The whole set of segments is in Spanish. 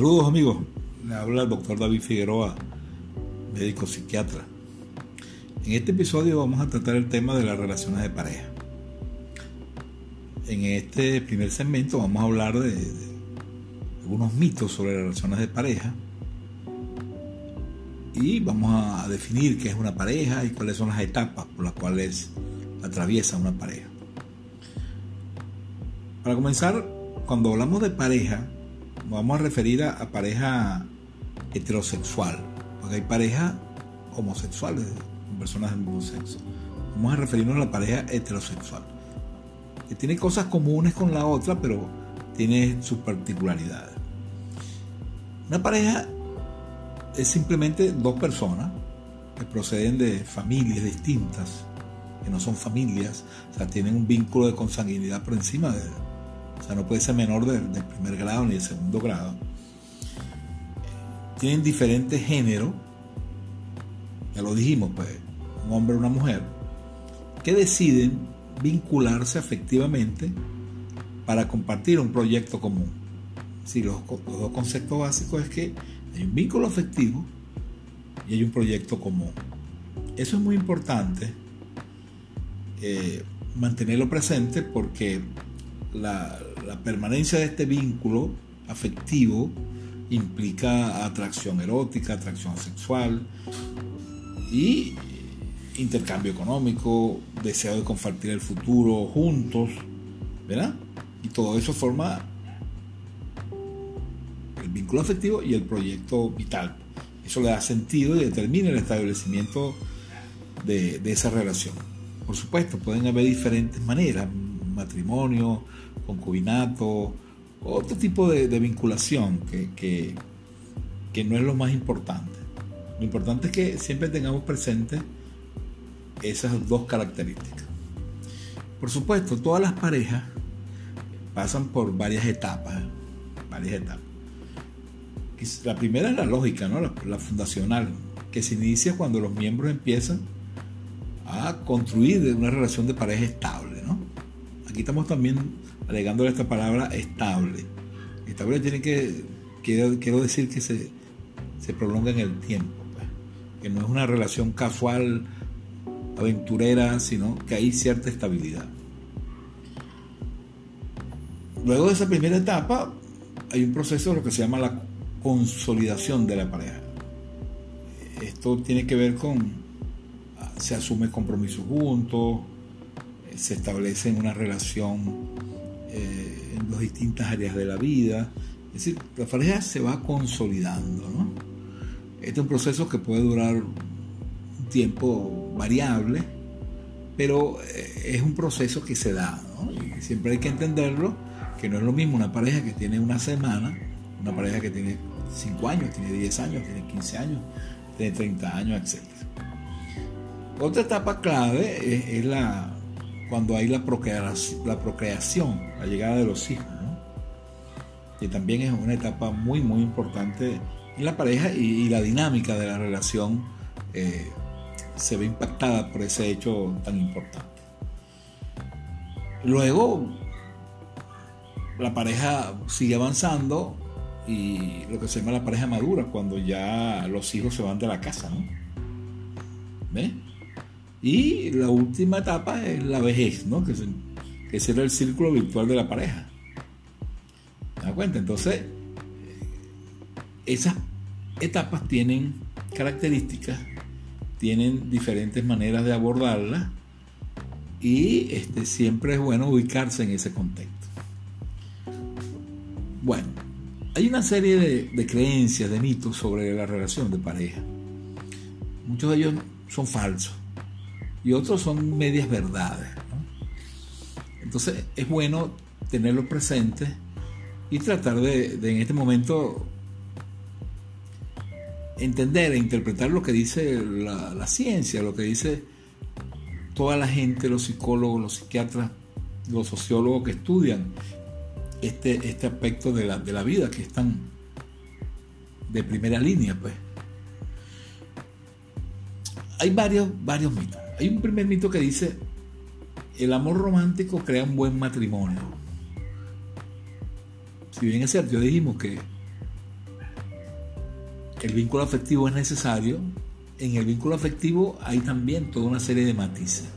Saludos amigos, le habla el doctor David Figueroa, médico psiquiatra. En este episodio vamos a tratar el tema de las relaciones de pareja. En este primer segmento vamos a hablar de, algunos mitos sobre las relaciones de pareja y vamos a definir qué es una pareja y cuáles son las etapas por las cuales atraviesa una pareja. Para comenzar, cuando hablamos de pareja, vamos a referir a, pareja heterosexual, porque hay parejas homosexuales, personas del mismo sexo. Vamos a referirnos a la pareja heterosexual, que tiene cosas comunes con la otra, pero tiene sus particularidades. Una pareja es simplemente dos personas que proceden de familias distintas, que no son familias, o sea, tienen un vínculo de consanguinidad por encima de, o sea, no puede ser menor del, primer grado ni del segundo grado. Tienen diferentes géneros, ya lo dijimos, pues, un hombre y una mujer, que deciden vincularse afectivamente para compartir un proyecto común. Sí, los, dos conceptos básicos es que hay un vínculo afectivo y hay un proyecto común. Eso es muy importante eh, mantenerlo presente porque la, permanencia de este vínculo afectivo implica atracción erótica, atracción sexual y intercambio económico, deseo de compartir el futuro juntos, ¿verdad? Y todo eso forma el vínculo afectivo y el proyecto vital. Eso le da sentido y determina el establecimiento de, de esa relación. Por supuesto, pueden haber diferentes maneras, matrimonio, concubinato, otro tipo de, vinculación que, que, no es lo más importante. Lo importante es que siempre tengamos presente esas dos características. Por supuesto, todas las parejas pasan por varias etapas, varias etapas. La primera es la lógica, ¿no? la, la fundacional, que se inicia cuando los miembros empiezan a construir una relación de pareja estable. ¿no? Aquí estamos también agregándole esta palabra estable. Estable tiene que, quiero, decir que se, prolonga en el tiempo, pues. que no es una relación casual, aventurera, sino que hay cierta estabilidad. Luego de esa primera etapa hay un proceso de lo que se llama la consolidación de la pareja. Esto tiene que ver con, se asume compromiso juntos, se establece una relación eh, en las distintas áreas de la vida. Es decir, la pareja se va consolidando. Este es un proceso que puede durar un tiempo variable, pero eh, es un proceso que se da. Y siempre hay que entenderlo, que no es lo mismo una pareja que tiene una semana, una pareja que tiene 5 años, tiene 10 años, tiene 15 años, tiene 30 años, etc. Otra etapa clave es la cuando hay la procreación, la, procreación, la llegada de los hijos, que también es una etapa muy, muy importante en la pareja y, la dinámica de la relación eh, se ve impactada por ese hecho tan importante. Luego, la pareja sigue avanzando y lo que se llama la pareja madura, cuando ya los hijos se van de la casa, ¿no? ¿Ves? Y la última etapa es la vejez, ¿no? que, que será el círculo virtual de la pareja. ¿Te das cuenta? Entonces, esas etapas tienen características, tienen diferentes maneras de abordarlas y este, siempre es bueno ubicarse en ese contexto. Bueno, hay una serie de creencias, de mitos sobre la relación de pareja. Muchos de ellos son falsos y otros son medias verdades. Entonces es bueno tenerlo presente y tratar de, en este momento entender e interpretar lo que dice la, ciencia, lo que dice toda la gente, los psicólogos, los psiquiatras, los sociólogos que estudian este, este aspecto de la, de la vida, que están de primera línea, pues. Hay varios, varios mitos. Hay un primer mito que dice, el amor romántico crea un buen matrimonio. Si bien es cierto, ya dijimos que el vínculo afectivo es necesario, en el vínculo afectivo hay también toda una serie de matices.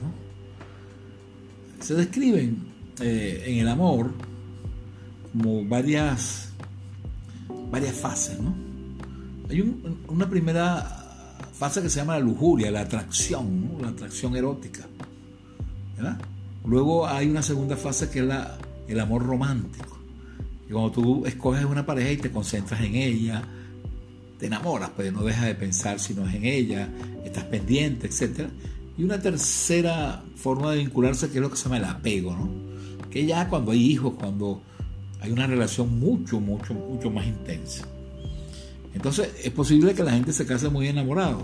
Se describen eh, en el amor como varias, varias fases. Hay una primera fase que se llama la lujuria, la atracción, la atracción erótica. Luego hay una segunda fase que es la, el amor romántico. Y cuando tú escoges una pareja y te concentras en ella, te enamoras, pues no dejas de pensar si no es en ella, estás pendiente, etc. Y una tercera forma de vincularse que es lo que se llama el apego. Que ya cuando hay hijos, cuando hay una relación mucho, mucho, mucho más intensa. Entonces es posible que la gente se case muy enamorado.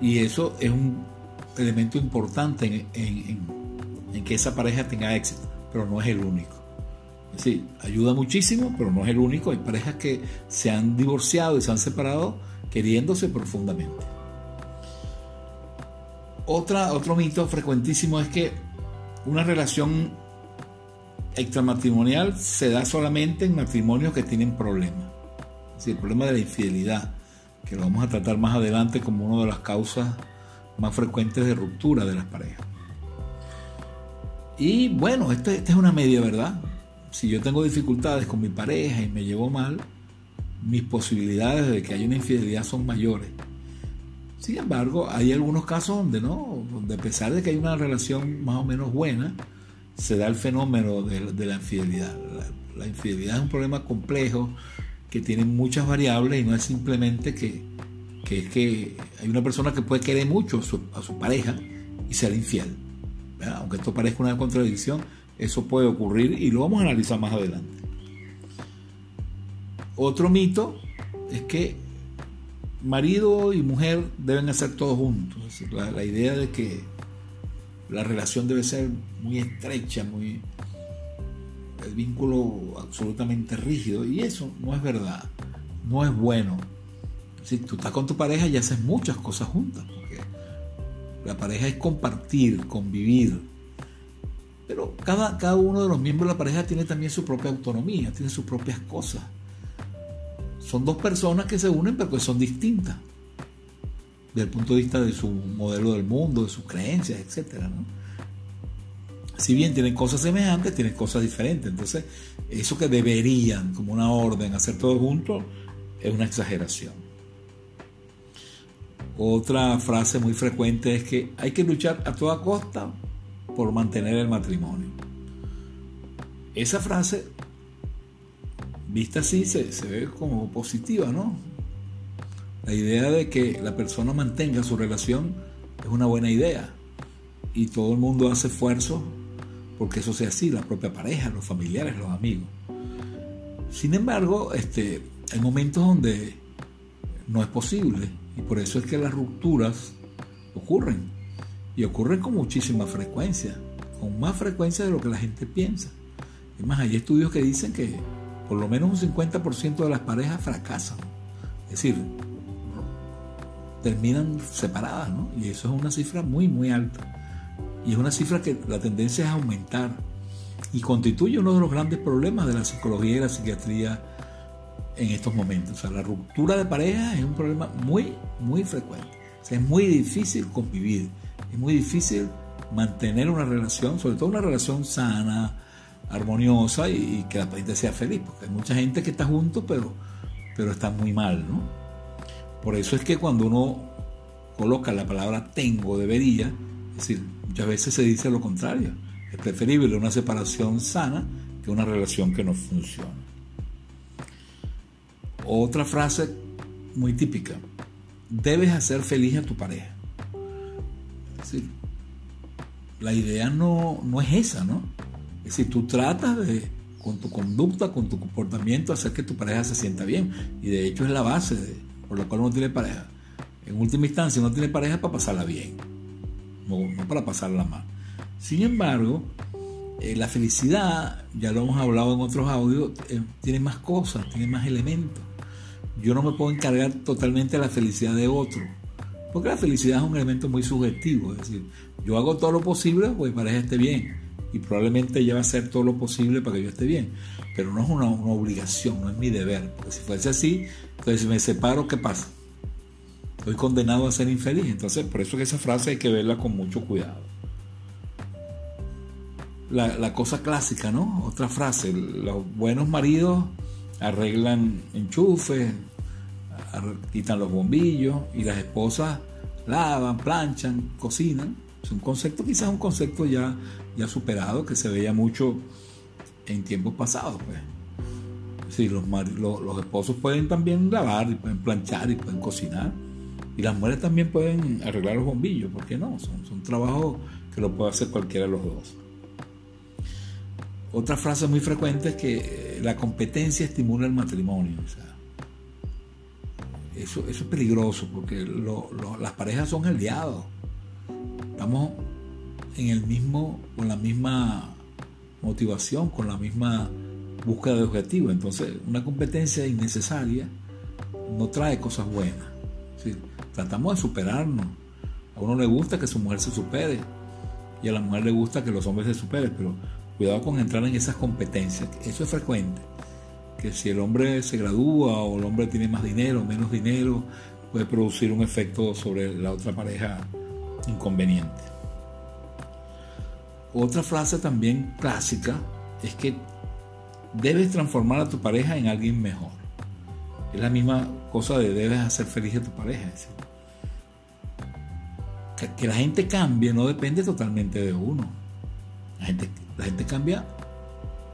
Y eso es un elemento importante en, que esa pareja tenga éxito, pero no es el único. Es decir, ayuda muchísimo, pero no es el único. Hay parejas que se han divorciado y se han separado queriéndose profundamente. Otro mito frecuentísimo es que una relación extramatrimonial se da solamente en matrimonios que tienen problemas el problema de la infidelidad, que lo vamos a tratar más adelante como una de las causas más frecuentes de ruptura de las parejas. Y bueno, esta, es una media verdad. Si yo tengo dificultades con mi pareja y me llevo mal, mis posibilidades de que haya una infidelidad son mayores. Sin embargo, hay algunos casos donde no, donde a pesar de que hay una relación más o menos buena, se da el fenómeno de, la infidelidad. la, infidelidad es un problema complejo, que tienen muchas variables y no es simplemente que, que, que hay una persona que puede querer mucho a su, pareja y ser infiel. Aunque esto parezca una contradicción, eso puede ocurrir y lo vamos a analizar más adelante. Otro mito es que marido y mujer deben hacer todo juntos. la idea de que la relación debe ser muy estrecha, muy, el vínculo absolutamente rígido y eso no es verdad, no es bueno. Si tú estás con tu pareja y haces muchas cosas juntas, porque la pareja es compartir, convivir. Pero cada, cada uno de los miembros de la pareja tiene también su propia autonomía, tiene sus propias cosas. Son dos personas que se unen pero que son distintas desde el punto de vista de su modelo del mundo, de sus creencias, ¿no? Si bien tienen cosas semejantes, tienen cosas diferentes. Entonces, eso que deberían, como una orden, hacer todo juntos, es una exageración. Otra frase muy frecuente es que hay que luchar a toda costa por mantener el matrimonio. Esa frase, vista así, se, se ve como positiva, ¿no? La idea de que la persona mantenga su relación es una buena idea y todo el mundo hace esfuerzo porque eso sea así, la propia pareja, los familiares, los amigos. Sin embargo, este, hay momentos donde no es posible y por eso es que las rupturas ocurren y ocurren con muchísima frecuencia, con más frecuencia de lo que la gente piensa. Es más, hay estudios que dicen que por lo menos un 50% de las parejas fracasan, es decir, terminan separadas, ¿no? Y eso es una cifra muy, muy alta. Y es una cifra que la tendencia es aumentar y constituye uno de los grandes problemas de la psicología y la psiquiatría en estos momentos. O sea, la ruptura de pareja es un problema muy, muy frecuente. O sea, es muy difícil convivir, es muy difícil mantener una relación, sobre todo una relación sana, armoniosa y, que la gente sea feliz, porque hay mucha gente que está junto, pero, pero está muy mal, ¿no? Por eso es que cuando uno coloca la palabra tengo, debería, es decir, muchas veces se dice lo contrario. Es preferible una separación sana que una relación que no funciona. Otra frase muy típica. Debes hacer feliz a tu pareja. Es decir, la idea no, no es esa, ¿no? Es decir, tú tratas de, con tu conducta, con tu comportamiento, hacer que tu pareja se sienta bien. Y de hecho es la base por la cual uno tiene pareja. En última instancia, uno tiene pareja para pasarla bien no, para pasarla mal. Sin embargo, eh, la felicidad, ya lo hemos hablado en otros audios, eh, tiene más cosas, tiene más elementos. Yo no me puedo encargar totalmente de la felicidad de otro, porque la felicidad es un elemento muy subjetivo, es decir, yo hago todo lo posible porque mi pareja esté bien, y probablemente ella va a hacer todo lo posible para que yo esté bien. Pero no es una, obligación, no es mi deber. Porque si fuese así, entonces si me separo, ¿qué pasa? Estoy condenado a ser infeliz. Entonces, por eso que esa frase hay que verla con mucho cuidado. La, la cosa clásica, ¿no? Otra frase, los buenos maridos arreglan enchufes, quitan los bombillos y las esposas lavan, planchan, cocinan. Es un concepto, quizás un concepto ya, ya superado que se veía mucho en tiempos pasados. Pues. Sí, los, los, esposos pueden también lavar, y pueden planchar y pueden cocinar. Y las mujeres también pueden arreglar los bombillos, ¿por qué no? Son, son trabajos que lo puede hacer cualquiera de los dos. Otra frase muy frecuente es que la competencia estimula el matrimonio. eso, es peligroso porque las parejas son aliados. Estamos en el mismo, con la misma motivación, con la misma búsqueda de objetivo. Entonces, una competencia innecesaria no trae cosas buenas. Tratamos de superarnos. A uno le gusta que su mujer se supere y a la mujer le gusta que los hombres se superen, pero cuidado con entrar en esas competencias. Eso es frecuente. Que si el hombre se gradúa o el hombre tiene más dinero, menos dinero, puede producir un efecto sobre la otra pareja inconveniente. Otra frase también clásica es que debes transformar a tu pareja en alguien mejor. Es la misma cosa de debes hacer feliz a tu pareja. Que, la gente cambie no depende totalmente de uno. La gente, la gente cambia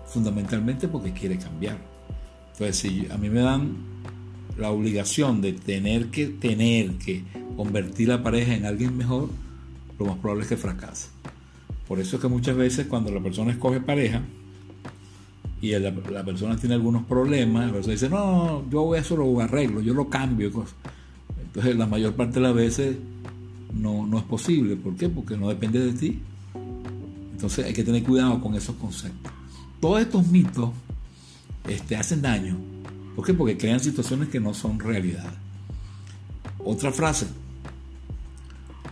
fundamentalmente porque quiere cambiar. Entonces, si a mí me dan la obligación de tener que tener que convertir la pareja en alguien mejor, lo más probable es que fracase. Por eso es que muchas veces cuando la persona escoge pareja y la, persona tiene algunos problemas, la persona dice, no, yo eso lo arreglo, yo lo cambio. Entonces la mayor parte de las veces no, no es posible. ¿Por qué? Porque no depende de ti. Entonces hay que tener cuidado con esos conceptos. Todos estos mitos este, hacen daño. ¿Por qué? Porque crean situaciones que no son realidad. Otra frase.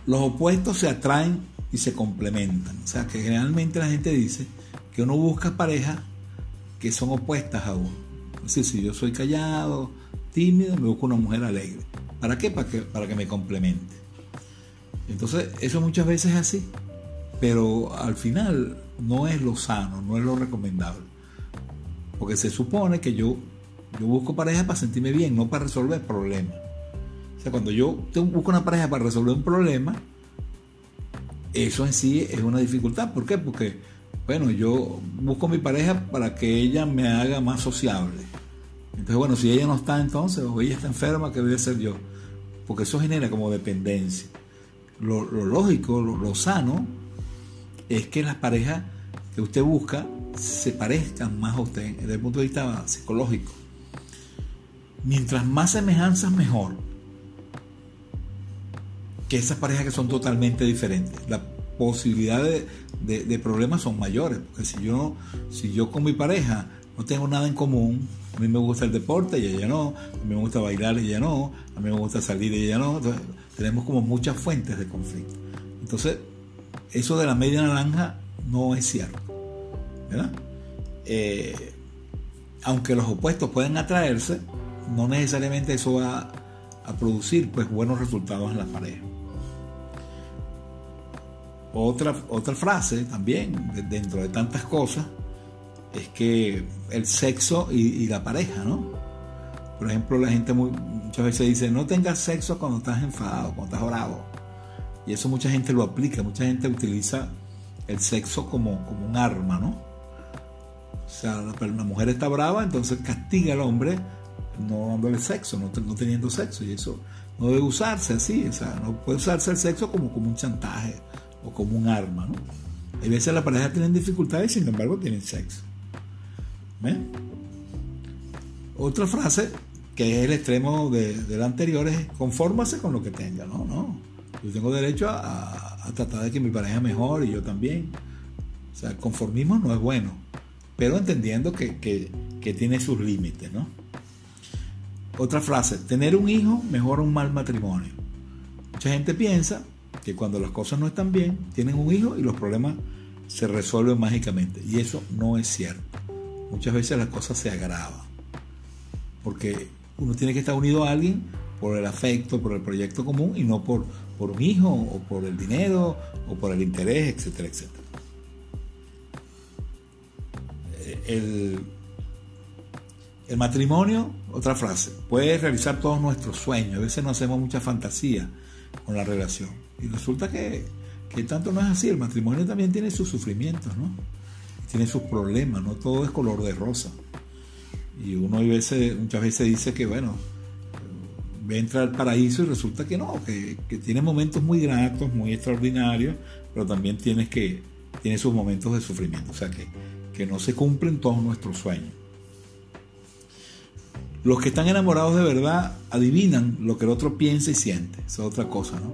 Los opuestos se atraen y se complementan. O sea que generalmente la gente dice que uno busca parejas que son opuestas a uno. Si yo soy callado, tímido, me busco una mujer alegre. ¿Para qué? Para que, para que me complemente. Entonces, eso muchas veces es así. Pero al final no es lo sano, no es lo recomendable. Porque se supone que yo, yo busco pareja para sentirme bien, no para resolver problemas. O sea, cuando yo busco una pareja para resolver un problema, eso en sí es una dificultad. ¿Por qué? Porque, bueno, yo busco mi pareja para que ella me haga más sociable. Entonces, bueno, si ella no está entonces, o ella está enferma, ¿qué voy a hacer yo? Porque eso genera como dependencia. Lo, lógico, lo, sano, es que las parejas que usted busca se parezcan más a usted desde el punto de vista psicológico. Mientras más semejanzas, mejor que esas parejas que son totalmente diferentes. La posibilidad de, problemas son mayores, porque si yo, si yo con mi pareja no tengo nada en común, a mí me gusta el deporte y ella no, a mí me gusta bailar y ella no, a mí me gusta salir y ella no, entonces tenemos como muchas fuentes de conflicto. Entonces, eso de la media naranja no es cierto, ¿verdad? Eh, aunque los opuestos pueden atraerse, no necesariamente eso va a producir pues buenos resultados en la pareja. Otra, otra frase también, dentro de tantas cosas, es que el sexo y, la pareja, ¿no? Por ejemplo, la gente muchas veces dice, no tengas sexo cuando estás enfadado, cuando estás bravo. Y eso mucha gente lo aplica, mucha gente utiliza el sexo como, como un arma, ¿no? O sea, la, mujer está brava, entonces castiga al hombre no dándole sexo, no, no teniendo sexo. Y eso no debe usarse así, o sea, no puede usarse el sexo como, como un chantaje como un arma. ¿no? Hay veces la pareja tienen dificultades y sin embargo tienen sexo. Otra frase que es el extremo de, la anterior es confórmase con lo que tenga. No, no. Yo tengo derecho a, tratar de que mi pareja mejore y yo también. O sea, conformismo no es bueno, pero entendiendo que, que tiene sus límites, ¿no? Otra frase, tener un hijo mejora un mal matrimonio. Mucha gente piensa que cuando las cosas no están bien, tienen un hijo y los problemas se resuelve mágicamente. Y eso no es cierto. Muchas veces las cosas se agravan. Porque uno tiene que estar unido a alguien por el afecto, por el proyecto común y no por, por un hijo o por el dinero o por el interés, etcétera, etcétera. El, el matrimonio, otra frase, puede realizar todos nuestros sueños. A veces no hacemos mucha fantasía con la relación. Y resulta que, que tanto no es así. El matrimonio también tiene sus sufrimientos, ¿no? Tiene sus problemas, no todo es color de rosa. Y uno muchas veces dice que, bueno, entra al paraíso y resulta que no, que, tiene momentos muy gratos, muy extraordinarios, pero también tienes que, tiene sus momentos de sufrimiento, o sea que, que no se cumplen todos nuestros sueños. Los que están enamorados de verdad adivinan lo que el otro piensa y siente, eso es otra cosa, ¿no?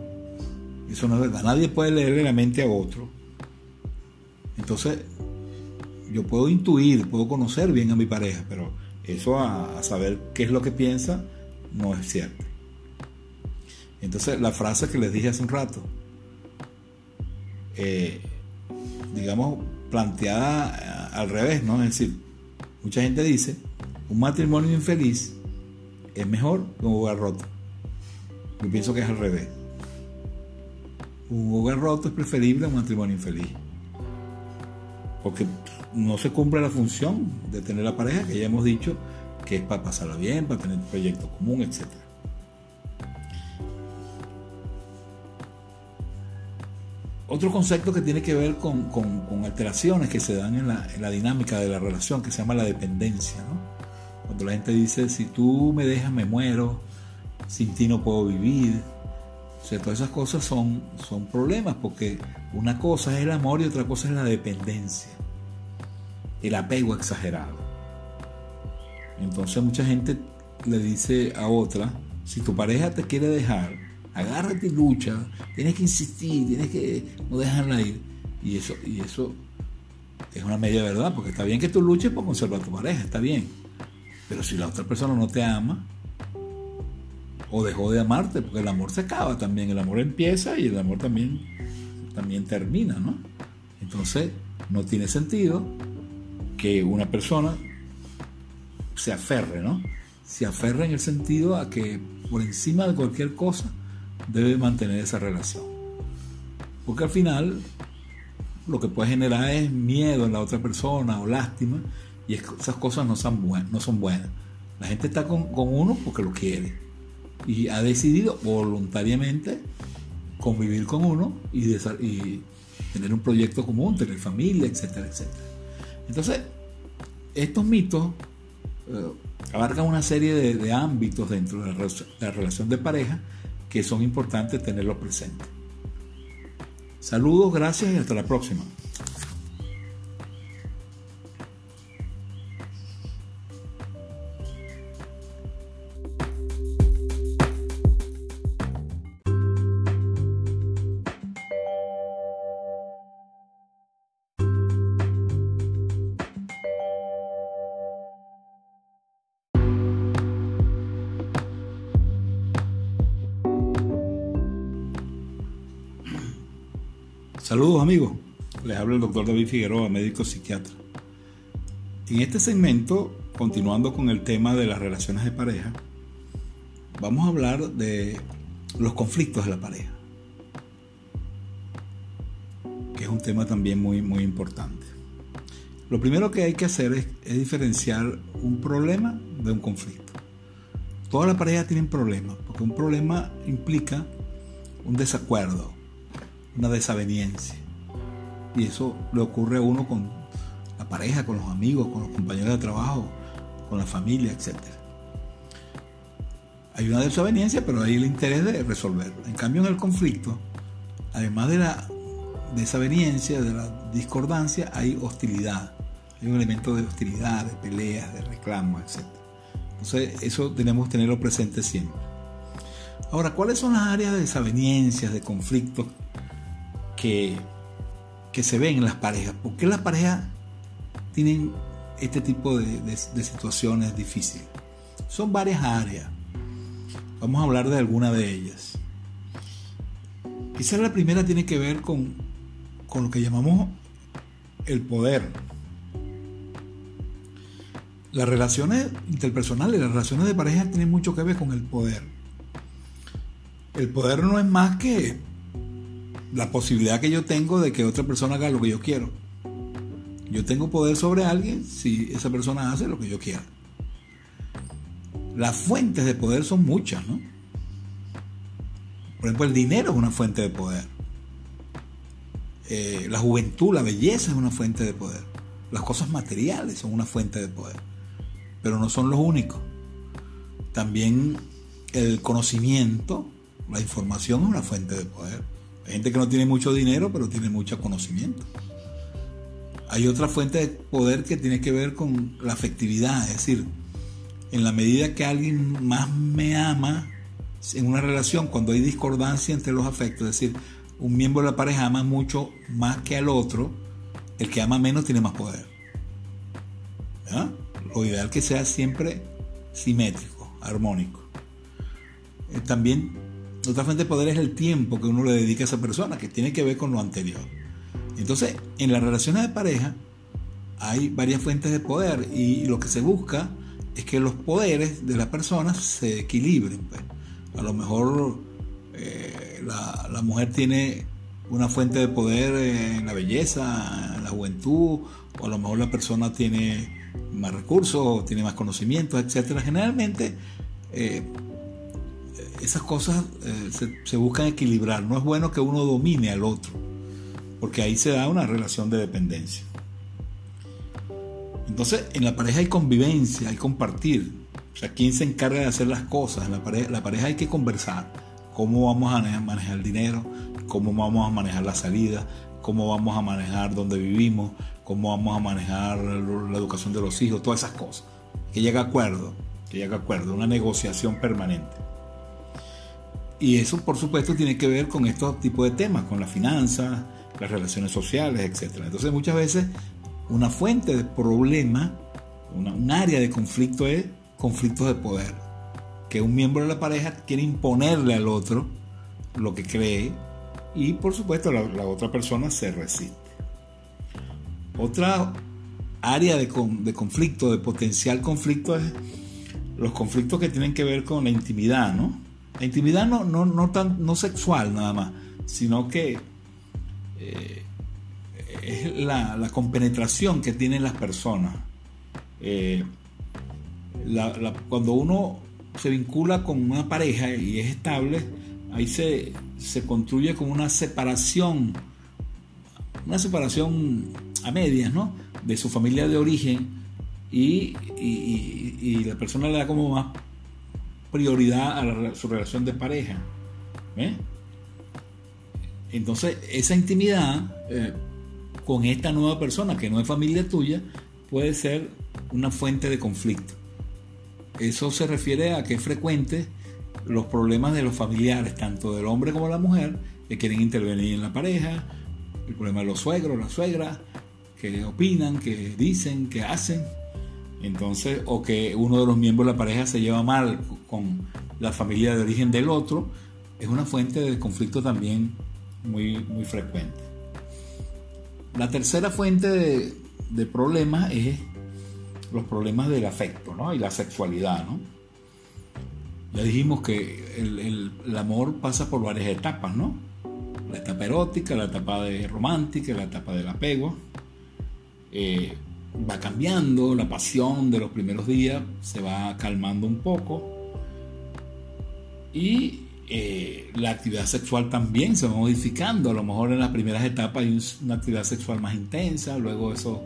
Eso no es verdad, nadie puede leerle la mente a otro. Entonces, yo puedo intuir, puedo conocer bien a mi pareja, pero eso a saber qué es lo que piensa, no es cierto. Entonces, la frase que les dije hace un rato, eh, digamos, planteada eh, al revés, ¿no? Es decir, mucha gente dice, un matrimonio infeliz es mejor que un hogar roto. Yo pienso que es al revés. Un hogar roto es preferible a un matrimonio infeliz. Porque no se cumple la función de tener la pareja, que ya hemos dicho que es para pasarla bien, para tener un proyecto común, etc. Otro concepto que tiene que ver con, alteraciones que se dan en la, dinámica de la relación, que se llama la dependencia. Cuando la gente dice, si tú me dejas, me muero, sin ti no puedo vivir. O sea, todas esas cosas son, son problemas, porque una cosa es el amor y otra cosa es la dependencia, el apego exagerado. Entonces mucha gente le dice a otra, si tu pareja te quiere dejar, agárrate y lucha, tienes que insistir, tienes que no dejarla ir. Y eso, y eso es una media verdad, porque está bien que tú luches por conservar a tu pareja, está bien. Pero si la otra persona no te ama, o dejó de amarte, porque el amor se acaba también, el amor empieza y el amor también, también termina, ¿no? Entonces, no tiene sentido que una persona se aferre, ¿no? Se aferre en el sentido a que por encima de cualquier cosa debe mantener esa relación. Porque al final lo que puede generar es miedo en la otra persona o lástima y esas cosas no son, buenas, no son buenas. La gente está con, uno porque lo quiere y ha decidido voluntariamente convivir con uno y, tener un proyecto común, tener familia, etcétera, etcétera. Entonces, estos mitos eh, abarcan una serie de, ámbitos dentro de la, relación de pareja que son importantes tenerlos presentes. Saludos, gracias y hasta la próxima. Saludos amigos, les habla el doctor David Figueroa, médico psiquiatra. En este segmento, continuando con el tema de las relaciones de pareja, vamos a hablar de los conflictos de la pareja, que es un tema también muy, muy importante. Lo primero que hay que hacer es, es diferenciar un problema de un conflicto. Todas las parejas tienen problemas, porque un problema implica un desacuerdo, una desaveniencia. Y eso le ocurre a uno con la pareja, con los amigos, con los compañeros de trabajo, con la familia, etc. Hay una desaveniencia, pero hay el interés de resolverlo. En cambio, en el conflicto, además de la desaveniencia, de la discordancia, hay hostilidad. Hay un elemento de hostilidad, de peleas, de reclamos, etc. Entonces, eso tenemos que tenerlo presente siempre. Ahora, ¿cuáles son las áreas de desavenencias, de conflictos que, se ven en las parejas. ¿Por qué las parejas tienen este tipo de, situaciones difíciles? Son varias áreas. Vamos a hablar de alguna de ellas. Quizás la primera tiene que ver con, con lo que llamamos el poder. Las relaciones interpersonales, las relaciones de pareja tienen mucho que ver con el poder. El poder no es más que la posibilidad que yo tengo de que otra persona haga lo que yo quiero. Yo tengo poder sobre alguien si esa persona hace lo que yo quiera. Las fuentes de poder son muchas, ¿no? Por ejemplo, el dinero es una fuente de poder. Eh, la juventud, la belleza es una fuente de poder. Las cosas materiales son una fuente de poder. Pero no son los únicos. También el conocimiento, la información es una fuente de poder. Gente que no tiene mucho dinero, pero tiene mucho conocimiento. Hay otra fuente de poder que tiene que ver con la afectividad, es decir, en la medida que alguien más me ama en una relación, cuando hay discordancia entre los afectos, es decir, un miembro de la pareja ama mucho más que al otro, el que ama menos tiene más poder. Lo ideal que sea siempre simétrico, armónico. Eh, también otra fuente de poder es el tiempo que uno le dedica a esa persona, que tiene que ver con lo anterior. Entonces, en las relaciones de pareja hay varias fuentes de poder y lo que se busca es que los poderes de las personas se equilibren. Pues. A lo mejor eh, la, mujer tiene una fuente de poder en la belleza, en la juventud, o a lo mejor la persona tiene más recursos, tiene más conocimientos, etc. Generalmente eh, esas cosas eh, se, buscan equilibrar. No es bueno que uno domine al otro, porque ahí se da una relación de dependencia. Entonces, en la pareja hay convivencia, hay compartir. O sea, ¿quién se encarga de hacer las cosas? En la pareja, la pareja hay que conversar. ¿Cómo vamos a manejar el dinero? ¿Cómo vamos a manejar la salida? ¿Cómo vamos a manejar dónde vivimos? ¿Cómo vamos a manejar la educación de los hijos? Todas esas cosas. Que llegue a acuerdo, que llegue a acuerdo, una negociación permanente. Y eso, por supuesto, tiene que ver con estos tipos de temas, con las finanzas, las relaciones sociales, etc. Entonces, muchas veces una fuente de problema, un área de conflicto es conflictos de poder. Que un miembro de la pareja quiere imponerle al otro lo que cree y por supuesto la, otra persona se resiste. Otra área de, conflicto, de potencial conflicto es los conflictos que tienen que ver con la intimidad, ¿no? La intimidad no, no, no, tan, no sexual nada más, sino que eh, es la, compenetración que tienen las personas. Eh, cuando uno se vincula con una pareja y es estable, ahí se, construye como una separación, una separación a medias, ¿no? De su familia de origen y, la persona le da como más prioridad a su relación de pareja. Entonces, esa intimidad eh, con esta nueva persona que no es familia tuya puede ser una fuente de conflicto. Eso se refiere a que es frecuente los problemas de los familiares, tanto del hombre como de la mujer, que quieren intervenir en la pareja, el problema de los suegros, las suegras, que opinan, que dicen, que hacen. Entonces, o que uno de los miembros de la pareja se lleva mal con la familia de origen del otro, es una fuente de conflicto también muy, muy frecuente. La tercera fuente de, problemas es los problemas del afecto y la sexualidad. ¿no? Ya dijimos que el, amor pasa por varias etapas, ¿no? La etapa erótica, la etapa de romántica, la etapa del apego. Eh, va cambiando, la pasión de los primeros días se va calmando un poco. Y eh, la actividad sexual también se va modificando. A lo mejor en las primeras etapas hay una actividad sexual más intensa, luego eso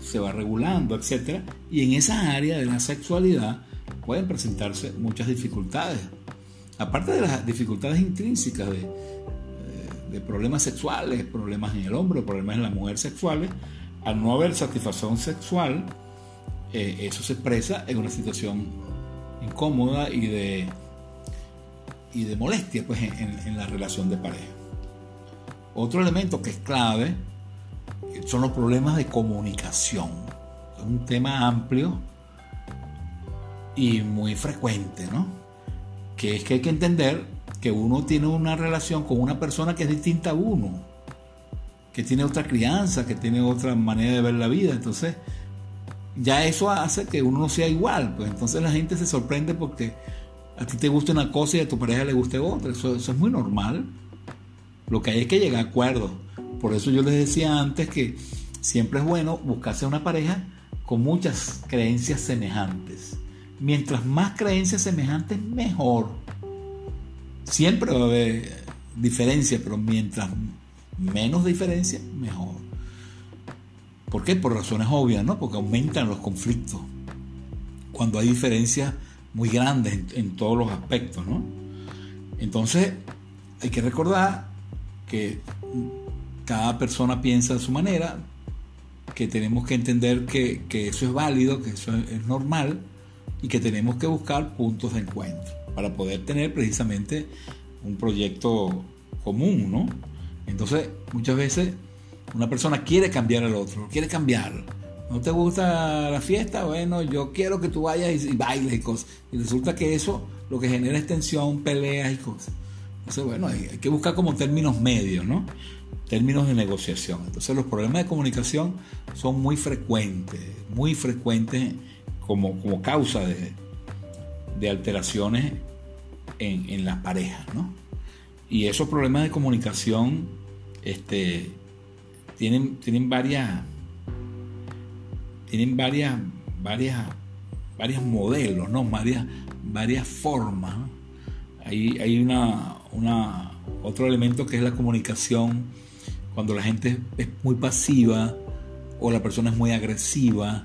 se va regulando, etc. Y en esa área de la sexualidad pueden presentarse muchas dificultades. Aparte de las dificultades intrínsecas de, eh, problemas sexuales, problemas en el hombre, problemas en la mujer sexuales, al no haber satisfacción sexual, eh, eso se expresa en una situación incómoda y de y de molestia pues, en, la relación de pareja. Otro elemento que es clave son los problemas de comunicación. Es un tema amplio y muy frecuente, ¿no? Que es que hay que entender que uno tiene una relación con una persona que es distinta a uno, que tiene otra crianza, que tiene otra manera de ver la vida. Entonces, ya eso hace que uno no sea igual. Pues entonces la gente se sorprende porque a ti te gusta una cosa y a tu pareja le guste otra. Eso, eso es muy normal. Lo que hay es que llegar a acuerdos. Por eso yo les decía antes que siempre es bueno buscarse una pareja con muchas creencias semejantes. Mientras más creencias semejantes, mejor. Siempre va a haber diferencia, pero mientras menos diferencia, mejor. ¿Por qué? Por razones obvias, ¿no? Porque aumentan los conflictos. Cuando hay diferencias muy grandes en, todos los aspectos, ¿no? Entonces, hay que recordar que cada persona piensa a su manera, que tenemos que entender que, eso es válido, que eso es, normal y que tenemos que buscar puntos de encuentro para poder tener precisamente un proyecto común, ¿no? Entonces, muchas veces una persona quiere cambiar al otro, quiere cambiar. ¿No te gusta la fiesta? Bueno, yo quiero que tú vayas y, bailes y cosas. Y resulta que eso lo que genera es tensión, peleas y cosas. Entonces, bueno, hay, hay que buscar como términos medios, ¿no? términos de negociación. Entonces los problemas de comunicación son muy frecuentes, muy frecuentes como, como causa de, de alteraciones en, en, las parejas. ¿no? Y esos problemas de comunicación este, tienen, tienen varias tienen varias varias varios modelos, ¿no? varias, varias formas. Hay, hay una, una, otro elemento que es la comunicación cuando la gente es muy pasiva o la persona es muy agresiva,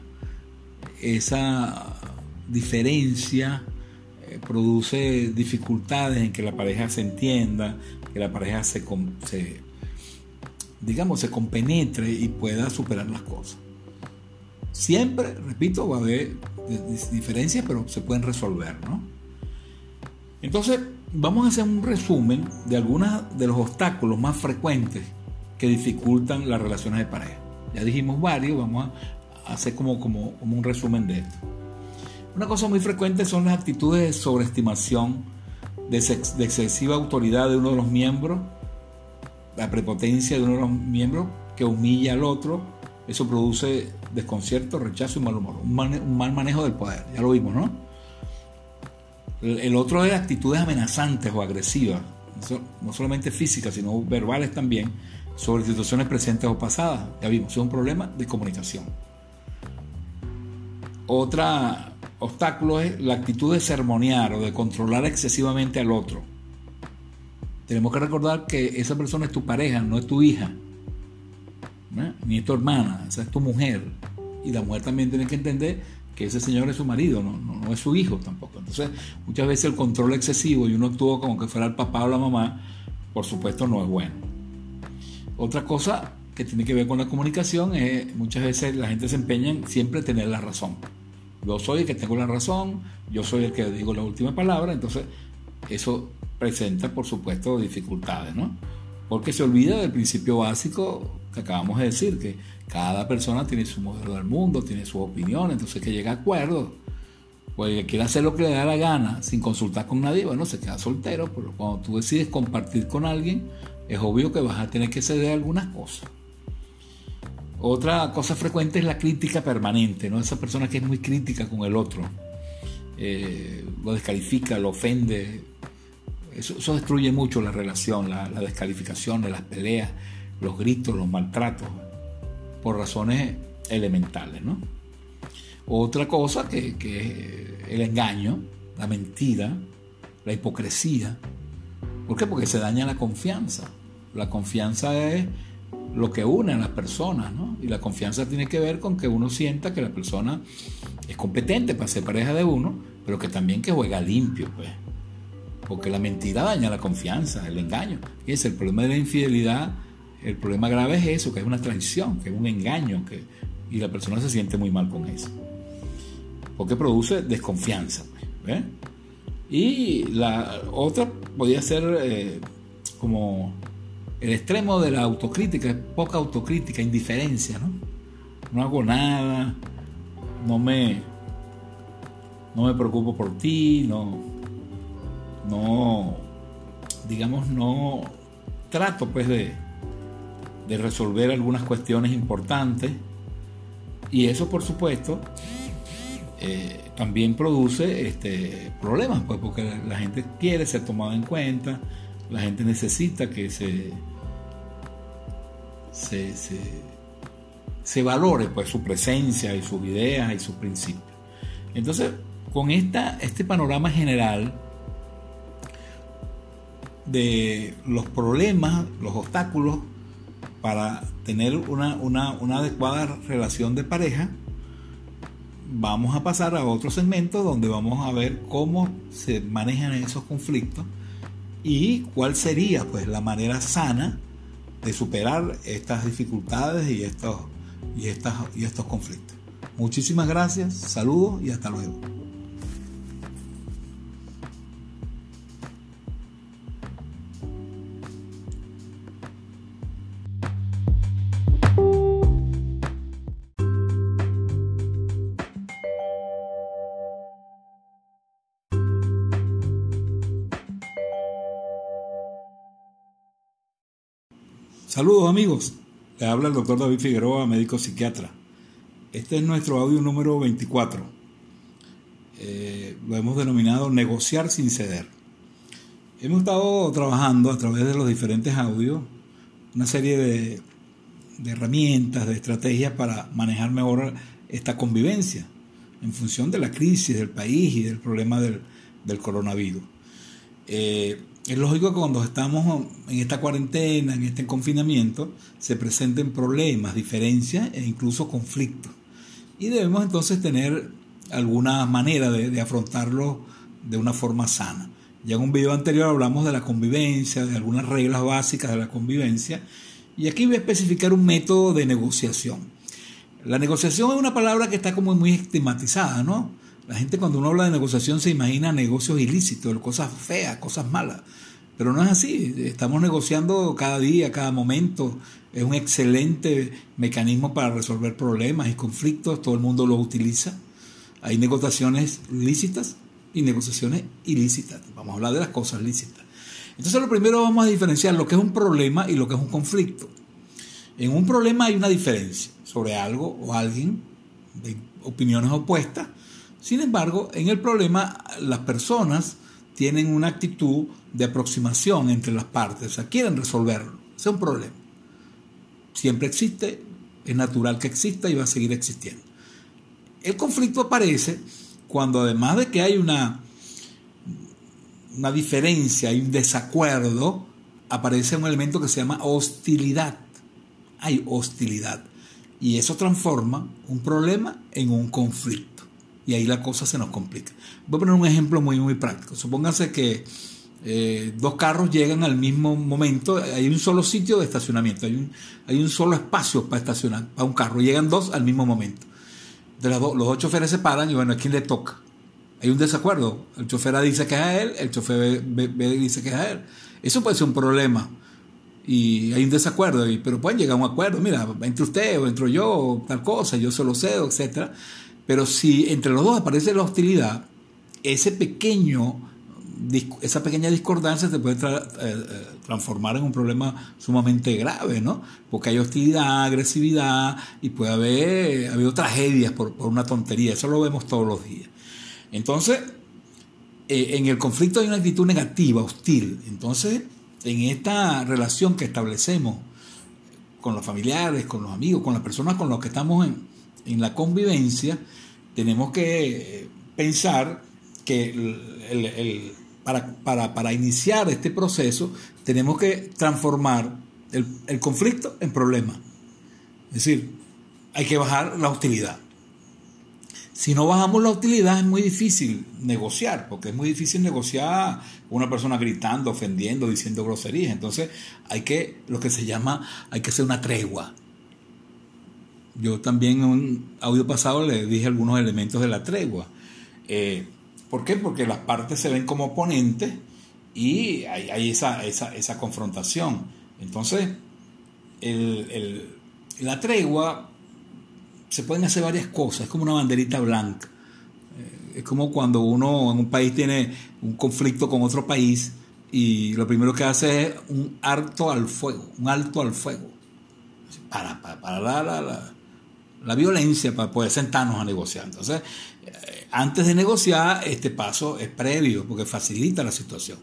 esa diferencia produce dificultades en que la pareja se entienda, que la pareja se, digamos, se compenetre y pueda superar las cosas. Siempre, repito, va a haber diferencias, pero se pueden resolver, ¿no? Entonces, vamos a hacer un resumen de algunos de los obstáculos más frecuentes que dificultan las relaciones de pareja. Ya dijimos varios, vamos a hacer como, un resumen de esto. Una cosa muy frecuente son las actitudes de sobreestimación, de, excesiva autoridad de uno de los miembros, la prepotencia de uno de los miembros que humilla al otro, eso produce desconcierto, rechazo y mal humor, un mal, manejo del poder, ya lo vimos, ¿no? El otro es actitudes amenazantes o agresivas, no solamente físicas, sino verbales también, sobre situaciones presentes o pasadas. Ya vimos, es un problema de comunicación. Otro obstáculo es la actitud de sermonear o de controlar excesivamente al otro. Tenemos que recordar que esa persona es tu pareja, no es tu hija, ni es tu hermana, esa es tu mujer. Y la mujer también tiene que entender que ese señor es su marido, no, es su hijo tampoco. Entonces, muchas veces el control excesivo y uno actúa como que fuera el papá o la mamá, por supuesto no es bueno. Otra cosa que tiene que ver con la comunicación es muchas veces la gente se empeña en siempre tener la razón. Yo soy el que tengo la razón, yo soy el que digo la última palabra, entonces eso presenta por supuesto dificultades, ¿no? Porque se olvida del principio básico que acabamos de decir, que cada persona tiene su modelo del mundo, tiene su opinión, entonces que llega a acuerdos. Pues quiere hacer lo que le da la gana sin consultar con nadie, bueno, se queda soltero, pero cuando tú decides compartir con alguien, es obvio que vas a tener que ceder algunas cosas. Otra cosa frecuente es la crítica permanente, ¿no? Esa persona que es muy crítica con el otro, eh, lo descalifica, lo ofende. Eso, destruye mucho la relación, la, descalificación de las peleas, los gritos, los maltratos, por razones elementales, ¿no? Otra cosa que, que es el engaño, la mentira, la hipocresía. ¿Por qué? Porque se daña la confianza. La confianza es lo que une a las personas, ¿no? Y la confianza tiene que ver con que uno sienta que la persona es competente para ser pareja de uno, pero que también que juega limpio, pues. Porque la mentira daña la confianza, el engaño. Y es el problema de la infidelidad, el problema grave es eso, que es una traición, que es un engaño, que, y la persona se siente muy mal con eso. Porque produce desconfianza, pues, Y la otra podría ser eh, como el extremo de la autocrítica es poca autocrítica, indiferencia, ¿no? No hago nada, no me, no me preocupo por ti, no, no, digamos, no trato pues de, de resolver algunas cuestiones importantes. Y eso, por supuesto, eh, también produce este, problemas, pues, porque la gente quiere ser tomada en cuenta, la gente necesita que se, se, se, valore pues, su presencia y sus ideas y sus principios. Entonces, con esta, este panorama general de los problemas, los obstáculos para tener una, una, adecuada relación de pareja, vamos a pasar a otro segmento donde vamos a ver cómo se manejan esos conflictos y cuál sería pues la manera sana de superar estas dificultades y estos, y estas, y estos conflictos. Muchísimas gracias, saludos y hasta luego. Saludos amigos, le habla el doctor David Figueroa, médico psiquiatra. Este es nuestro audio número 24. Eh, lo hemos denominado negociar sin ceder. Hemos estado trabajando a través de los diferentes audios una serie de, herramientas, de estrategias para manejar mejor esta convivencia en función de la crisis del país y del problema del, coronavirus. Eh, es lógico que cuando estamos en esta cuarentena, en este confinamiento, se presenten problemas, diferencias e incluso conflictos. Y debemos entonces tener alguna manera de, afrontarlo de una forma sana. Ya en un video anterior hablamos de la convivencia, de algunas reglas básicas de la convivencia, y aquí voy a especificar un método de negociación. La negociación es una palabra que está como muy estigmatizada, ¿no? La gente cuando uno habla de negociación se imagina negocios ilícitos, cosas feas, cosas malas. Pero no es así. Estamos negociando cada día, cada momento. Es un excelente mecanismo para resolver problemas y conflictos. Todo el mundo lo utiliza. Hay negociaciones lícitas y negociaciones ilícitas. Vamos a hablar de las cosas lícitas. Entonces lo primero vamos a diferenciar lo que es un problema y lo que es un conflicto. En un problema hay una diferencia sobre algo o alguien de opiniones opuestas sin embargo, en el problema las personas tienen una actitud de aproximación entre las partes, o sea, quieren resolverlo. Ese es un problema. Siempre existe, es natural que exista y va a seguir existiendo. El conflicto aparece cuando además de que hay una, una diferencia, hay un desacuerdo, aparece un elemento que se llama hostilidad. Hay hostilidad. Y eso transforma un problema en un conflicto y ahí la cosa se nos complica. Voy a poner un ejemplo muy, muy práctico. Supónganse que eh, dos carros llegan al mismo momento, hay un solo sitio de estacionamiento, hay un, hay un solo espacio para estacionar, para un carro, llegan dos al mismo momento. De los dos choferes se paran y bueno, ¿a quién le toca? Hay un desacuerdo. El chofer A dice que es a él, el chofer B, dice que es a él. Eso puede ser un problema. Y hay un desacuerdo, pero pueden llegar a un acuerdo. Mira, entre usted o entro yo, tal cosa, yo solo cedo, etcétera pero si entre los dos aparece la hostilidad, ese pequeño, esa pequeña discordancia se puede eh, eh, transformar en un problema sumamente grave, ¿no? Porque hay hostilidad, agresividad y puede haber, habido tragedias por, una tontería. Eso lo vemos todos los días. Entonces, eh, en el conflicto hay una actitud negativa, hostil. Entonces, en esta relación que establecemos con los familiares, con los amigos, con las personas con las que estamos en, en la convivencia, tenemos que pensar que para, iniciar este proceso tenemos que transformar el, conflicto en problema. Es decir, hay que bajar la hostilidad. Si no bajamos la hostilidad es muy difícil negociar, porque es muy difícil negociar con una persona gritando, ofendiendo, diciendo groserías. Entonces hay que, lo que se llama, hay que hacer una tregua. Yo también en un audio pasado le dije algunos elementos de la tregua. Eh, ¿Por qué? Porque las partes se ven como oponentes y hay, esa, esa, confrontación. Entonces, la tregua se pueden hacer varias cosas, es como una banderita blanca. Eh, es como cuando uno en un país tiene un conflicto con otro país y lo primero que hace es un alto al fuego, un alto al fuego. para, para, la, la, violencia, para poder sentarnos a negociar. Entonces, eh, antes de negociar, este paso es previo, porque facilita la situación.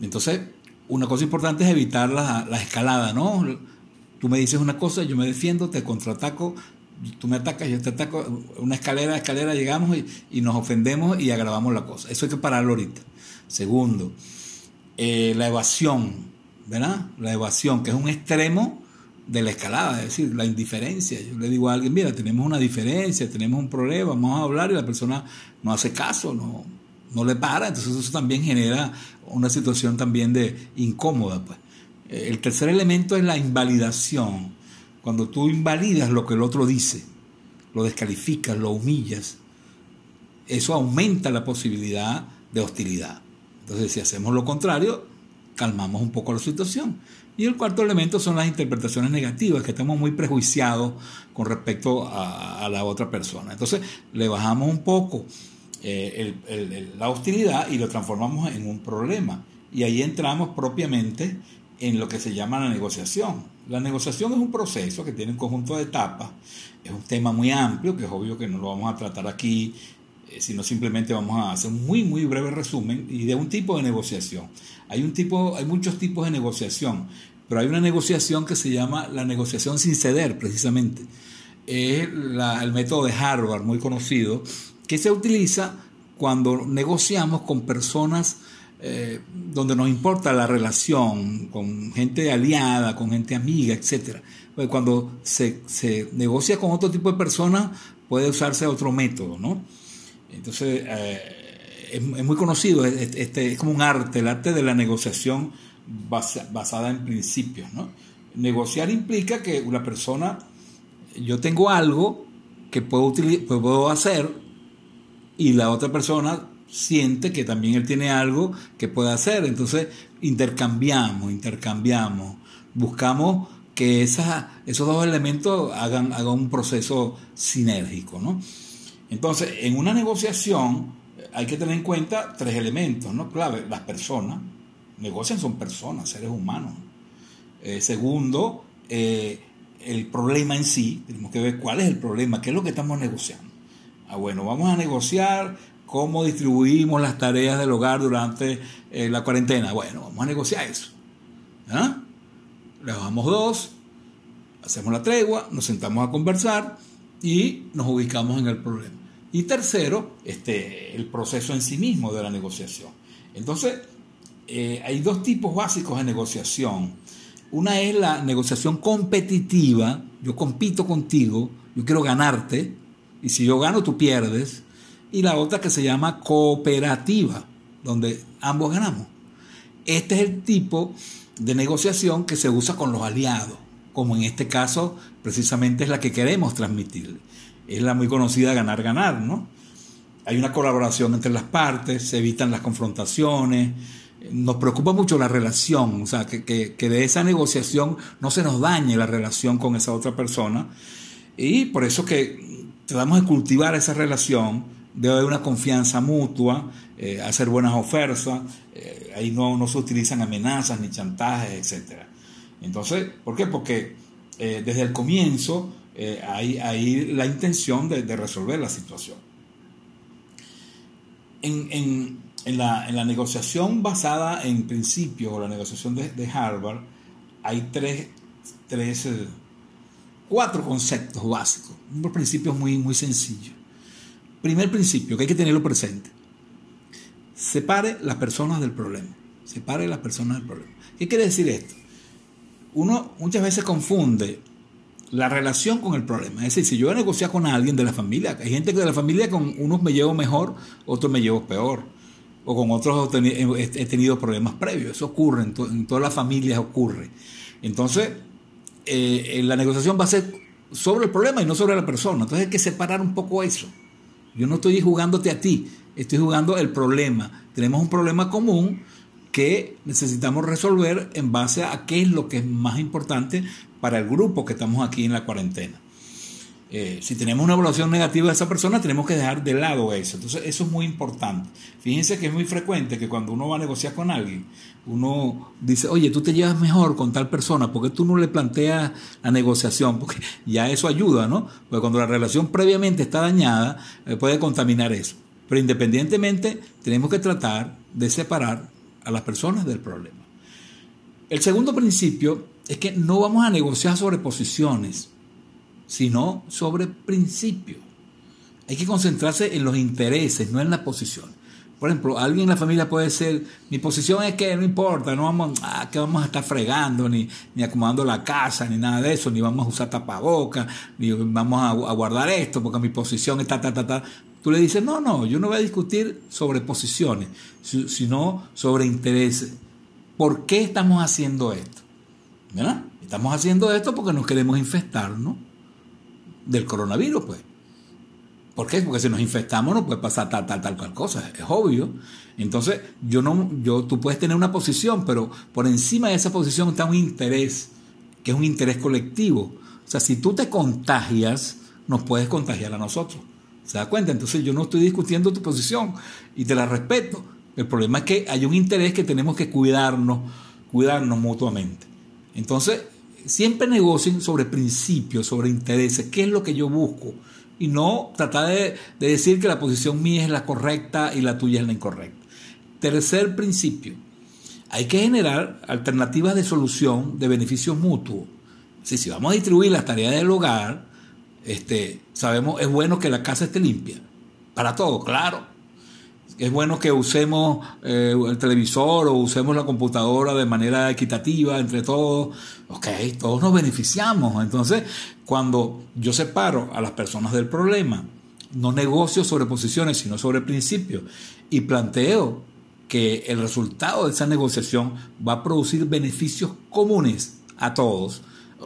Entonces, una cosa importante es evitar la, la escalada, ¿no? Tú me dices una cosa, yo me defiendo, te contraataco, tú me atacas, yo te ataco, una escalera, escalera, llegamos y, nos ofendemos y agravamos la cosa. Eso hay que pararlo ahorita. Segundo, eh, la evasión, ¿verdad? La evasión, que es un extremo de la escalada, es decir, la indiferencia. Yo le digo a alguien, mira, tenemos una diferencia, tenemos un problema, vamos a hablar y la persona no hace caso, no, no le para, entonces eso también genera una situación también de incómoda. Pues. Eh, el tercer elemento es la invalidación. Cuando tú invalidas lo que el otro dice, lo descalificas, lo humillas, eso aumenta la posibilidad de hostilidad. Entonces, si hacemos lo contrario, calmamos un poco la situación. Y el cuarto elemento son las interpretaciones negativas, que estamos muy prejuiciados con respecto a, la otra persona. Entonces, le bajamos un poco eh, la hostilidad y lo transformamos en un problema. Y ahí entramos propiamente en lo que se llama la negociación. La negociación es un proceso que tiene un conjunto de etapas, es un tema muy amplio, que es obvio que no lo vamos a tratar aquí, sino simplemente vamos a hacer un muy, muy breve resumen y de un tipo de negociación. Hay, un tipo, hay muchos tipos de negociación, pero hay una negociación que se llama la negociación sin ceder, precisamente. Es el método de Harvard, muy conocido, que se utiliza cuando negociamos con personas eh, donde nos importa la relación con gente aliada, con gente amiga, etc. Pues cuando se, negocia con otro tipo de personas, puede usarse otro método, ¿no? Entonces, eh, es, muy conocido, este, es como un arte, el arte de la negociación basada en principios, ¿no? Negociar implica que una persona, yo tengo algo que puedo, puedo hacer y la otra persona siente que también él tiene algo que puede hacer. Entonces intercambiamos, intercambiamos, buscamos que esas, esos dos elementos hagan, hagan un proceso sinérgico. ¿no? Entonces, en una negociación hay que tener en cuenta tres elementos, ¿no? Clave, las personas, negocian son personas, seres humanos. Eh, segundo, eh, el problema en sí, tenemos que ver cuál es el problema, qué es lo que estamos negociando. Ah, bueno, vamos a negociar cómo distribuimos las tareas del hogar durante eh, la cuarentena. Bueno, vamos a negociar eso. ¿Ah? Le bajamos dos, hacemos la tregua, nos sentamos a conversar y nos ubicamos en el problema. Y tercero, este, el proceso en sí mismo de la negociación. Entonces, eh, hay dos tipos básicos de negociación. Una es la negociación competitiva, yo compito contigo, yo quiero ganarte, y si yo gano, tú pierdes y la otra que se llama cooperativa, donde ambos ganamos. Este es el tipo de negociación que se usa con los aliados, como en este caso precisamente es la que queremos transmitirle. Es la muy conocida ganar-ganar, ¿no? Hay una colaboración entre las partes, se evitan las confrontaciones, nos preocupa mucho la relación, o sea, que, que de esa negociación no se nos dañe la relación con esa otra persona. Y por eso que tratamos de cultivar esa relación debe haber una confianza mutua, eh, hacer buenas ofertas, eh, ahí no, no, se utilizan amenazas ni chantajes, etc. Entonces, ¿por qué? Porque eh, desde el comienzo hay, hay, la intención de, resolver la situación. En, en, en, la, en, la, negociación basada en principios o la negociación de, de Harvard, hay tres, tres cuatro conceptos básicos, unos principios muy, muy sencillos. Primer principio que hay que tenerlo presente. Separe las personas del problema. Separe las personas del problema. ¿Qué quiere decir esto? Uno muchas veces confunde la relación con el problema. Es decir, si yo voy a negociar con alguien de la familia, hay gente que de la familia con unos me llevo mejor, otros me llevo peor. O con otros he tenido problemas previos. Eso ocurre, en, todas las familias ocurre. Entonces, eh, la negociación va a ser sobre el problema y no sobre la persona. Entonces hay que separar un poco eso. Yo no estoy jugándote a ti, estoy jugando el problema. Tenemos un problema común que necesitamos resolver en base a qué es lo que es más importante para el grupo que estamos aquí en la cuarentena. eh, si tenemos una evaluación negativa de esa persona, tenemos que dejar de lado eso. Entonces, eso es muy importante. Fíjense que es muy frecuente que cuando uno va a negociar con alguien, uno dice, oye, tú te llevas mejor con tal persona, porque tú no le planteas la negociación? Porque ya eso ayuda, ¿no? Porque cuando la relación previamente está dañada, eh, puede contaminar eso. Pero independientemente, tenemos que tratar de separar a las personas del problema. El segundo principio es que no vamos a negociar sobre posiciones sino sobre principios. Hay que concentrarse en los intereses, no en la posición. Por ejemplo, alguien en la familia puede ser, mi posición es que no importa, no vamos, ah, que vamos a estar fregando, ni, ni acomodando la casa, ni nada de eso, ni vamos a usar tapabocas, ni vamos a, guardar esto, porque mi posición está, ta, ta, ta. Tú le dices, no, no, yo no voy a discutir sobre posiciones, sino sobre intereses. ¿Por qué estamos haciendo esto? ¿Verdad? Estamos haciendo esto porque nos queremos infestar, ¿no? del coronavirus, pues. ¿Por qué? Porque si nos infectamos no puede pasar tal, tal, tal, tal cosa, es obvio. Entonces, yo no, yo, tú puedes tener una posición, pero por encima de esa posición está un interés, que es un interés colectivo. O sea, si tú te contagias, nos puedes contagiar a nosotros. ¿Se da cuenta? Entonces yo no estoy discutiendo tu posición y te la respeto. El problema es que hay un interés que tenemos que cuidarnos, cuidarnos mutuamente. Entonces, siempre negocien sobre principios, sobre intereses, qué es lo que yo busco. Y no tratar de, decir que la posición mía es la correcta y la tuya es la incorrecta. Tercer principio, hay que generar alternativas de solución de beneficios mutuos. Si, vamos a distribuir las tareas del hogar, este, sabemos, es bueno que la casa esté limpia. Para todo, claro es bueno que usemos eh, el televisor o usemos la computadora de manera equitativa entre todos. Ok, todos nos beneficiamos. Entonces, cuando yo separo a las personas del problema, no negocio sobre posiciones, sino sobre principios, y planteo que el resultado de esa negociación va a producir beneficios comunes a todos,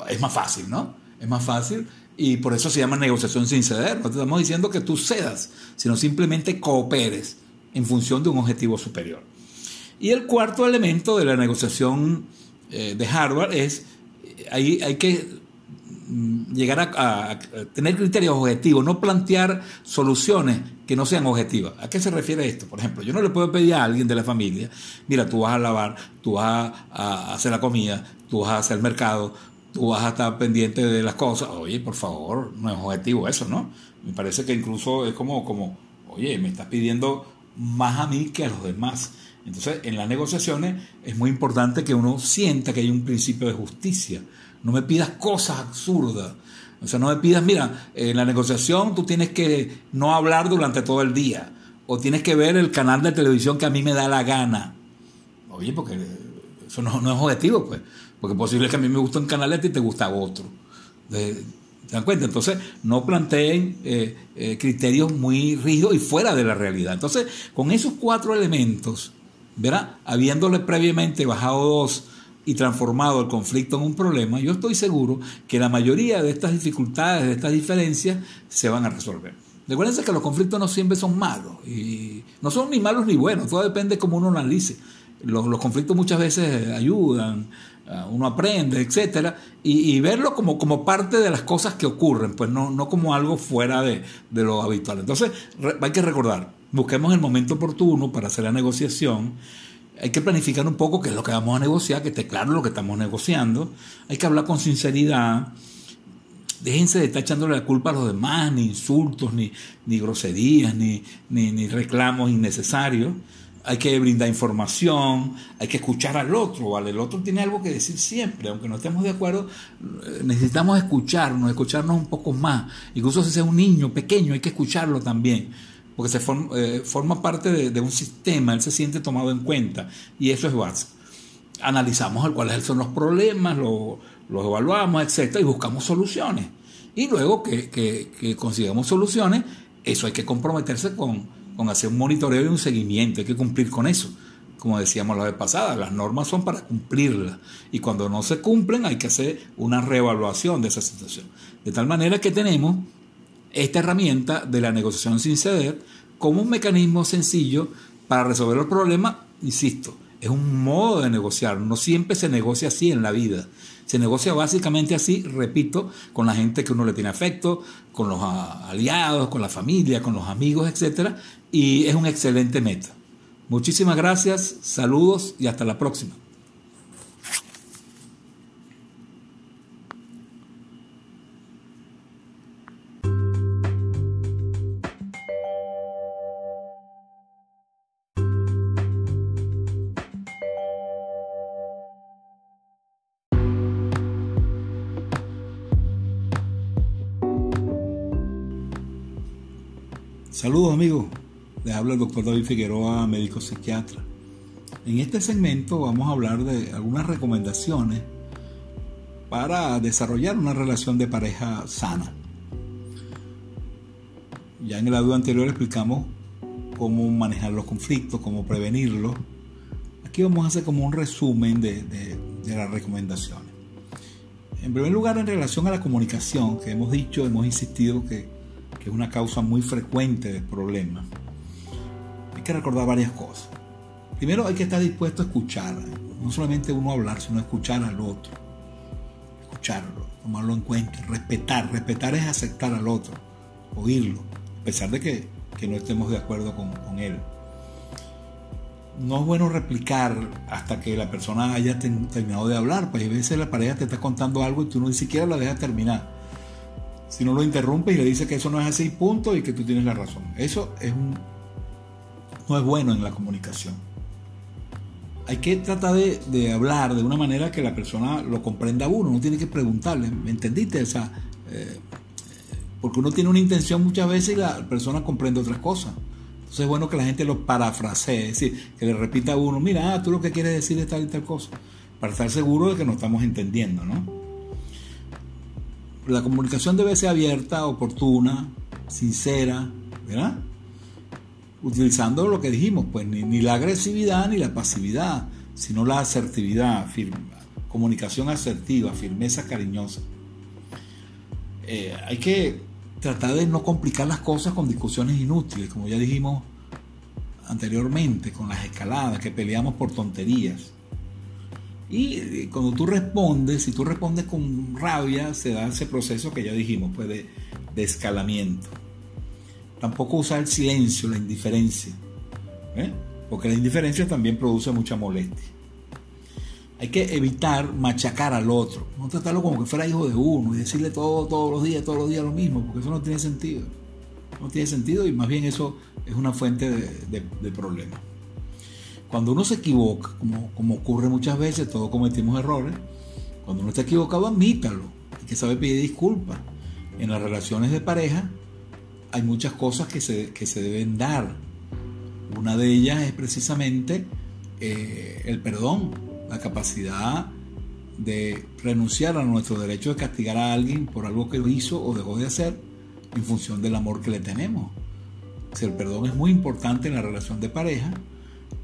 es más fácil, ¿no? Es más fácil y por eso se llama negociación sin ceder. No estamos diciendo que tú cedas, sino simplemente cooperes en función de un objetivo superior. Y el cuarto elemento de la negociación eh, de Harvard es, hay, hay que mm, llegar a, tener criterios objetivos, no plantear soluciones que no sean objetivas. ¿A qué se refiere esto? Por ejemplo, yo no le puedo pedir a alguien de la familia, mira, tú vas a lavar, tú vas a, hacer la comida, tú vas a hacer el mercado, tú vas a estar pendiente de las cosas. Oye, por favor, no es objetivo eso, ¿no? Me parece que incluso es como, como oye, me estás pidiendo más a mí que a los demás. Entonces, en las negociaciones es muy importante que uno sienta que hay un principio de justicia. No me pidas cosas absurdas. O sea, no me pidas, mira, en la negociación tú tienes que no hablar durante todo el día. O tienes que ver el canal de televisión que a mí me da la gana. Oye, porque eso no, es objetivo, pues. Porque es posible que a mí me guste un canal y te gusta otro. ¿Se dan cuenta? Entonces, no planteen eh, eh, criterios muy rígidos y fuera de la realidad. Entonces, con esos cuatro elementos, ¿verdad? Habiéndole previamente bajado dos y transformado el conflicto en un problema, yo estoy seguro que la mayoría de estas dificultades, de estas diferencias, se van a resolver. Recuerden que los conflictos no siempre son malos, y no son ni malos ni buenos, todo depende de cómo uno analice. Los, conflictos muchas veces ayudan, Ah, uno aprende, etcétera, y, verlo como, como parte de las cosas que ocurren, pues no, no como algo fuera de, lo habitual. Entonces, hay que recordar, busquemos el momento oportuno para hacer la negociación. Hay que planificar un poco qué es lo que vamos a negociar, que esté claro lo que estamos negociando. Hay que hablar con sinceridad. Déjense de estar echándole la culpa a los demás, ni insultos, ni, ni groserías, ni, ni, ni reclamos innecesarios hay que brindar información, hay que escuchar al otro, ¿vale? El otro tiene algo que decir siempre, aunque no estemos de acuerdo, eh, necesitamos escucharnos, escucharnos un poco más. Incluso si es un niño pequeño, hay que escucharlo también, porque se eh, forma, parte de, un sistema, él se siente tomado en cuenta, y eso es básico. Analizamos cuáles son los problemas, los evaluamos, etcétera, y buscamos soluciones. Y luego que, que consigamos soluciones, eso hay que comprometerse con con hacer un monitoreo y un seguimiento, hay que cumplir con eso. Como decíamos la vez pasada, las normas son para cumplirlas y cuando no se cumplen hay que hacer una reevaluación de esa situación. De tal manera que tenemos esta herramienta de la negociación sin ceder como un mecanismo sencillo para resolver el problema, insisto, es un modo de negociar, no siempre se negocia así en la vida. Se negocia básicamente así, repito, con la gente que uno le tiene afecto, con los aliados, con la familia, con los amigos, etc. Y es un excelente método. Muchísimas gracias, saludos y hasta la próxima. Saludos amigos, les habla el doctor David Figueroa, médico psiquiatra. En este segmento vamos a hablar de algunas recomendaciones para desarrollar una relación de pareja sana. Ya en el audio anterior explicamos cómo manejar los conflictos, cómo prevenirlos. Aquí vamos a hacer como un resumen de, de las recomendaciones. En primer lugar, en relación a la comunicación, que hemos dicho, hemos insistido que que es una causa muy frecuente de problemas, hay que recordar varias cosas. Primero hay que estar dispuesto a escuchar, no solamente uno hablar, sino escuchar al otro. Escucharlo, tomarlo en cuenta, respetar. Respetar es aceptar al otro, oírlo, a pesar de que, que no estemos de acuerdo con, con él no es bueno replicar hasta que la persona haya terminado de hablar, pues a veces la pareja te está contando algo y tú no ni siquiera la dejas terminar. Si no lo interrumpe y le dice que eso no es así, punto, y que tú tienes la razón. Eso es un, no es bueno en la comunicación. Hay que tratar de, hablar de una manera que la persona lo comprenda a uno. No tiene que preguntarle, ¿me entendiste? O sea, eh, porque uno tiene una intención muchas veces y la persona comprende otras cosas. Entonces es bueno que la gente lo parafrasee, es decir, que le repita a uno, mira, ah, tú lo que quieres decir es tal y tal cosa, para estar seguro de que nos estamos entendiendo, ¿no? La comunicación debe ser abierta, oportuna, sincera, ¿verdad? Utilizando lo que dijimos, pues ni, la agresividad ni la pasividad, sino la asertividad, comunicación asertiva, firmeza cariñosa. Eh, hay que tratar de no complicar las cosas con discusiones inútiles, como ya dijimos anteriormente, con las escaladas, que peleamos por tonterías. Y cuando tú respondes, si tú respondes con rabia, se da ese proceso que ya dijimos, pues de, escalamiento. Tampoco usar el silencio, la indiferencia, ¿eh? porque la indiferencia también produce mucha molestia. Hay que evitar machacar al otro, no tratarlo como que fuera hijo de uno y decirle todo, todos los días, todos los días lo mismo, porque eso no tiene sentido. No tiene sentido y más bien eso es una fuente de, de problemas. Cuando uno se equivoca, como, como ocurre muchas veces, todos cometimos errores, cuando uno está equivocado, admítalo. Hay que saber pedir disculpas. En las relaciones de pareja hay muchas cosas que se, que se deben dar. Una de ellas es precisamente eh, el perdón, la capacidad de renunciar a nuestro derecho de castigar a alguien por algo que hizo o dejó de hacer en función del amor que le tenemos. el perdón es muy importante en la relación de pareja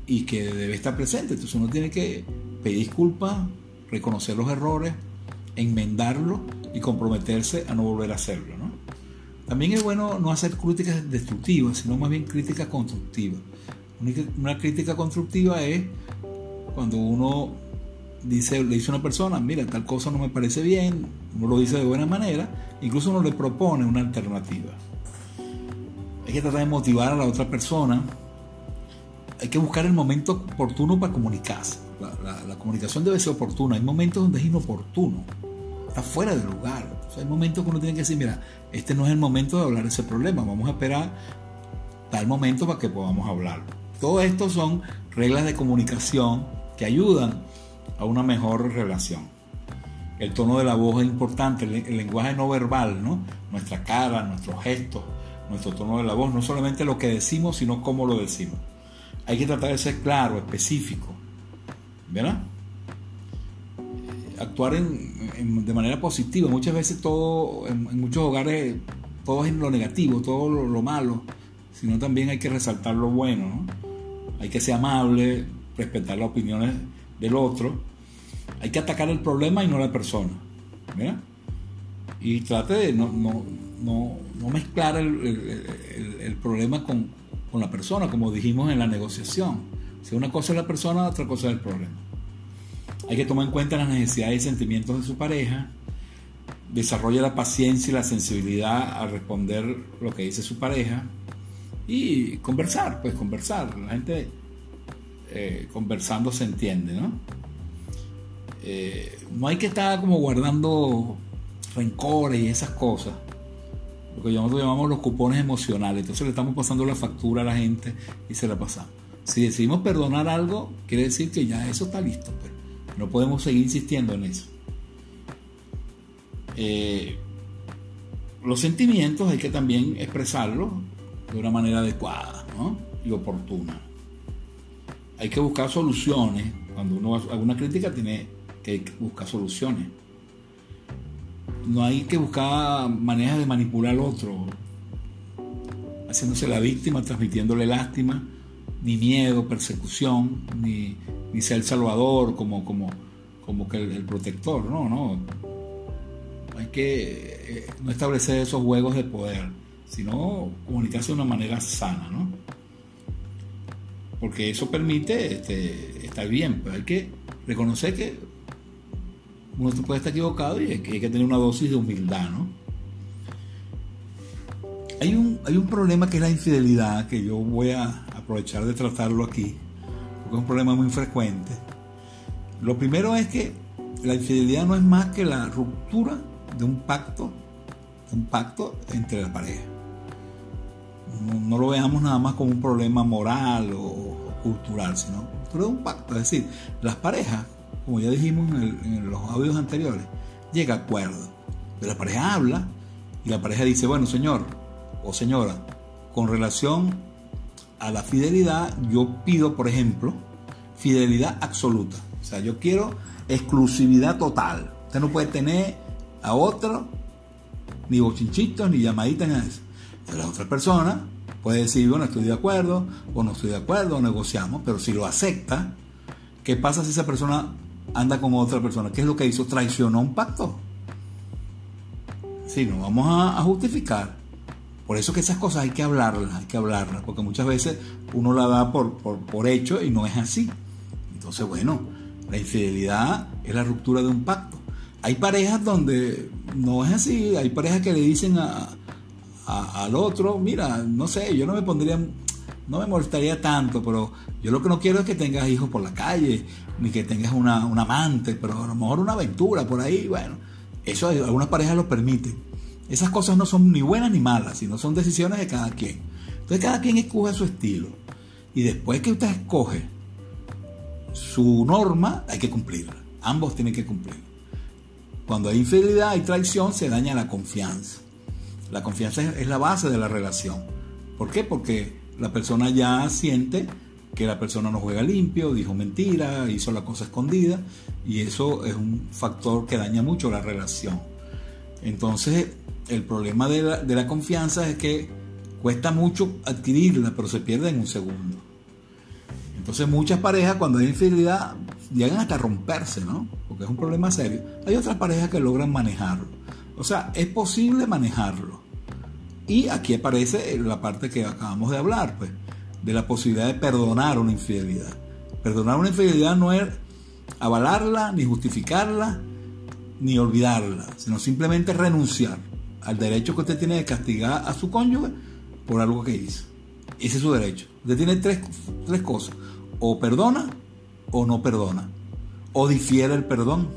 y que debe estar presente. Entonces uno tiene que pedir disculpas, reconocer los errores, enmendarlos y comprometerse a no volver a hacerlo. También es bueno no hacer críticas destructivas, sino más bien críticas constructivas. Una crítica constructiva es cuando uno dice, le dice a una persona, mira, tal cosa no me parece bien, uno lo dice de buena manera, incluso uno le propone una alternativa. Hay que tratar de motivar a la otra persona hay que buscar el momento oportuno para comunicarse. La, comunicación debe ser oportuna. Hay momentos donde es inoportuno. Está fuera de lugar. hay momentos que uno tiene que decir, mira, este no es el momento de hablar ese problema. Vamos a esperar tal momento para que podamos hablar. Todo esto son reglas de comunicación que ayudan a una mejor relación. El tono de la voz es importante, el, lenguaje no verbal, ¿no? Nuestra cara, nuestros gestos, nuestro tono de la voz, no solamente lo que decimos, sino cómo lo decimos hay que tratar de ser claro, específico, ¿verdad? Actuar de manera positiva. Muchas veces todo, en, muchos hogares, todo es lo negativo, todo lo, malo, sino también hay que resaltar lo bueno, ¿no? Hay que ser amable, respetar las opiniones del otro. Hay que atacar el problema y no la persona, ¿verdad? Y trate de no, mezclar el problema con, con la persona, como dijimos en la negociación. Si una cosa es la persona, otra cosa es el problema. Hay que tomar en cuenta las necesidades y sentimientos de su pareja. Desarrolla la paciencia y la sensibilidad a responder lo que dice su pareja. Y conversar, pues conversar. La gente eh, conversando se entiende, ¿no? Eh, no hay que estar como guardando rencores y esas cosas. Lo que nosotros llamamos los cupones emocionales. Entonces le estamos pasando la factura a la gente y se la pasamos. Si decidimos perdonar algo, quiere decir que ya eso está listo. Pues. No podemos seguir insistiendo en eso. Eh, los sentimientos hay que también expresarlos de una manera adecuada y oportuna. Hay que buscar soluciones. Cuando uno hace una crítica tiene que buscar soluciones. No hay que buscar maneras de manipular al otro, haciéndose la víctima, transmitiéndole lástima, ni miedo, persecución, ni, ni ser el salvador como, como, como que el, protector, no, no. Hay que eh, no establecer esos juegos de poder, sino comunicarse de una manera sana, ¿no? Porque eso permite este, estar bien, pero hay que reconocer que uno puede estar equivocado y hay que, tener una dosis de humildad, ¿no? Hay un, hay un problema que es la infidelidad, que yo voy a aprovechar de tratarlo aquí, porque es un problema muy frecuente. Lo primero es que la infidelidad no es más que la ruptura de un pacto, un pacto entre la pareja. No, lo veamos nada más como un problema moral o, cultural, sino es un pacto. Es decir, las parejas, como ya dijimos en, los audios anteriores, llega a acuerdo. La pareja habla y la pareja dice, bueno, señor o señora, con relación a la fidelidad, yo pido, por ejemplo, fidelidad absoluta. O sea, yo quiero exclusividad total. Usted no puede tener a otro, ni bochinchitos, ni llamaditas, nada de eso. la otra persona puede decir, bueno, estoy de acuerdo, o no estoy de acuerdo, o negociamos, pero si lo acepta, ¿qué pasa si esa persona anda con otra persona? ¿Qué es lo que hizo? Traicionó un pacto. Sí, no vamos a justificar. Por eso que esas cosas hay que hablarlas, hay que hablarlas, porque muchas veces uno la da por, por, hecho y no es así. Entonces, bueno, la infidelidad es la ruptura de un pacto. Hay parejas donde no es así, hay parejas que le dicen a, al otro, mira, no sé, yo no me pondría, no me molestaría tanto, pero yo lo que no quiero es que tengas hijos por la calle, ni que tengas una, un amante, pero a lo mejor una aventura por ahí, bueno, eso algunas parejas lo permiten. Esas cosas no son ni buenas ni malas, sino son decisiones de cada quien. Entonces cada quien escoge su estilo. Y después que usted escoge su norma, hay que cumplirla. Ambos tienen que cumplir. Cuando hay infidelidad, hay traición, se daña la confianza. La confianza es la base de la relación. ¿Por qué? Porque la persona ya siente que la persona no juega limpio, dijo mentira, hizo la cosa escondida y eso es un factor que daña mucho la relación. Entonces, el problema de la, confianza es que cuesta mucho adquirirla, pero se pierde en un segundo. Entonces muchas parejas cuando hay infidelidad llegan hasta romperse, ¿no? Porque es un problema serio. Hay otras parejas que logran manejarlo. O sea, es posible manejarlo. Y aquí aparece la parte que acabamos de hablar, pues, de la posibilidad de perdonar una infidelidad. Perdonar una infidelidad no es avalarla, ni justificarla, ni olvidarla, sino simplemente renunciar al derecho que usted tiene de castigar a su cónyuge por algo que hizo. Ese es su derecho. Usted tiene tres, tres cosas. O perdona o no perdona. O difiere el perdón.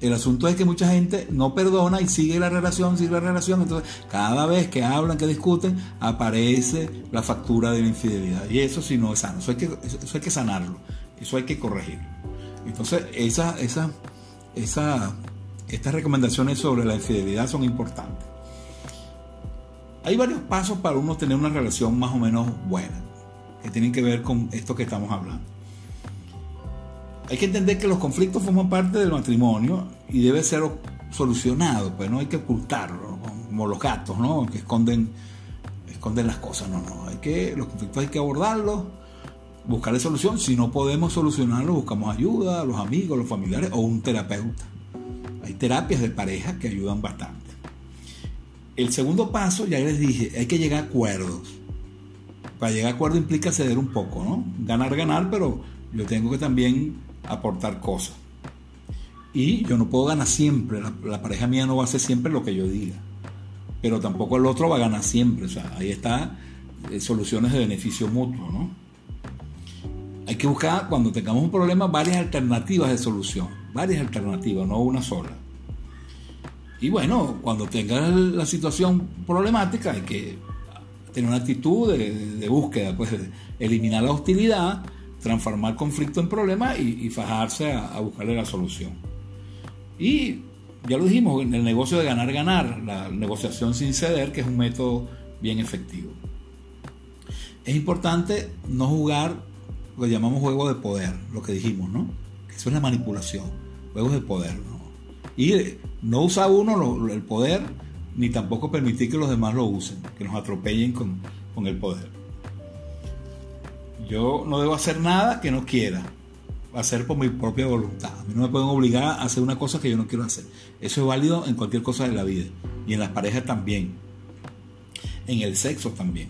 El asunto es que mucha gente no perdona y sigue la relación, sigue la relación. Entonces, cada vez que hablan, que discuten, aparece la factura de la infidelidad. Y eso sí no es sano. Eso hay que, eso hay que sanarlo. Eso hay que corregirlo. Entonces, esa, esa, esa estas recomendaciones sobre la infidelidad son importantes. Hay varios pasos para uno tener una relación más o menos buena, que tienen que ver con esto que estamos hablando. Hay que entender que los conflictos forman parte del matrimonio y debe ser solucionado, pues no hay que ocultarlo, como los gatos, ¿no? Que esconden, esconden las cosas, no, no, hay que, los conflictos hay que abordarlos, buscarle solución, si no podemos solucionarlos, buscamos ayuda, a los amigos, los familiares o un terapeuta. Hay terapias de pareja que ayudan bastante. El segundo paso, ya les dije, hay que llegar a acuerdos. Para llegar a acuerdo implica ceder un poco, ¿no? Ganar, ganar, pero yo tengo que también aportar cosas. Y yo no puedo ganar siempre, la, pareja mía no va a hacer siempre lo que yo diga, pero tampoco el otro va a ganar siempre, o sea, ahí está eh, soluciones de beneficio mutuo, ¿no? Hay que buscar, cuando tengamos un problema, varias alternativas de solución, varias alternativas, no una sola. Y bueno, cuando tengas la situación problemática, hay que tener una actitud de, búsqueda, pues eliminar la hostilidad, transformar conflicto en problema y, fajarse a, buscarle la solución. Y ya lo dijimos, el negocio de ganar-ganar, la negociación sin ceder, que es un método bien efectivo. Es importante no jugar lo que llamamos juego de poder, lo que dijimos, ¿no? Eso es la manipulación, juegos de poder, ¿no? Y no usa uno el poder, ni tampoco permitir que los demás lo usen, que nos atropellen con, con el poder. Yo no debo hacer nada que no quiera, hacer por mi propia voluntad. A mí no me pueden obligar a hacer una cosa que yo no quiero hacer. Eso es válido en cualquier cosa de la vida. Y en las parejas también. En el sexo también.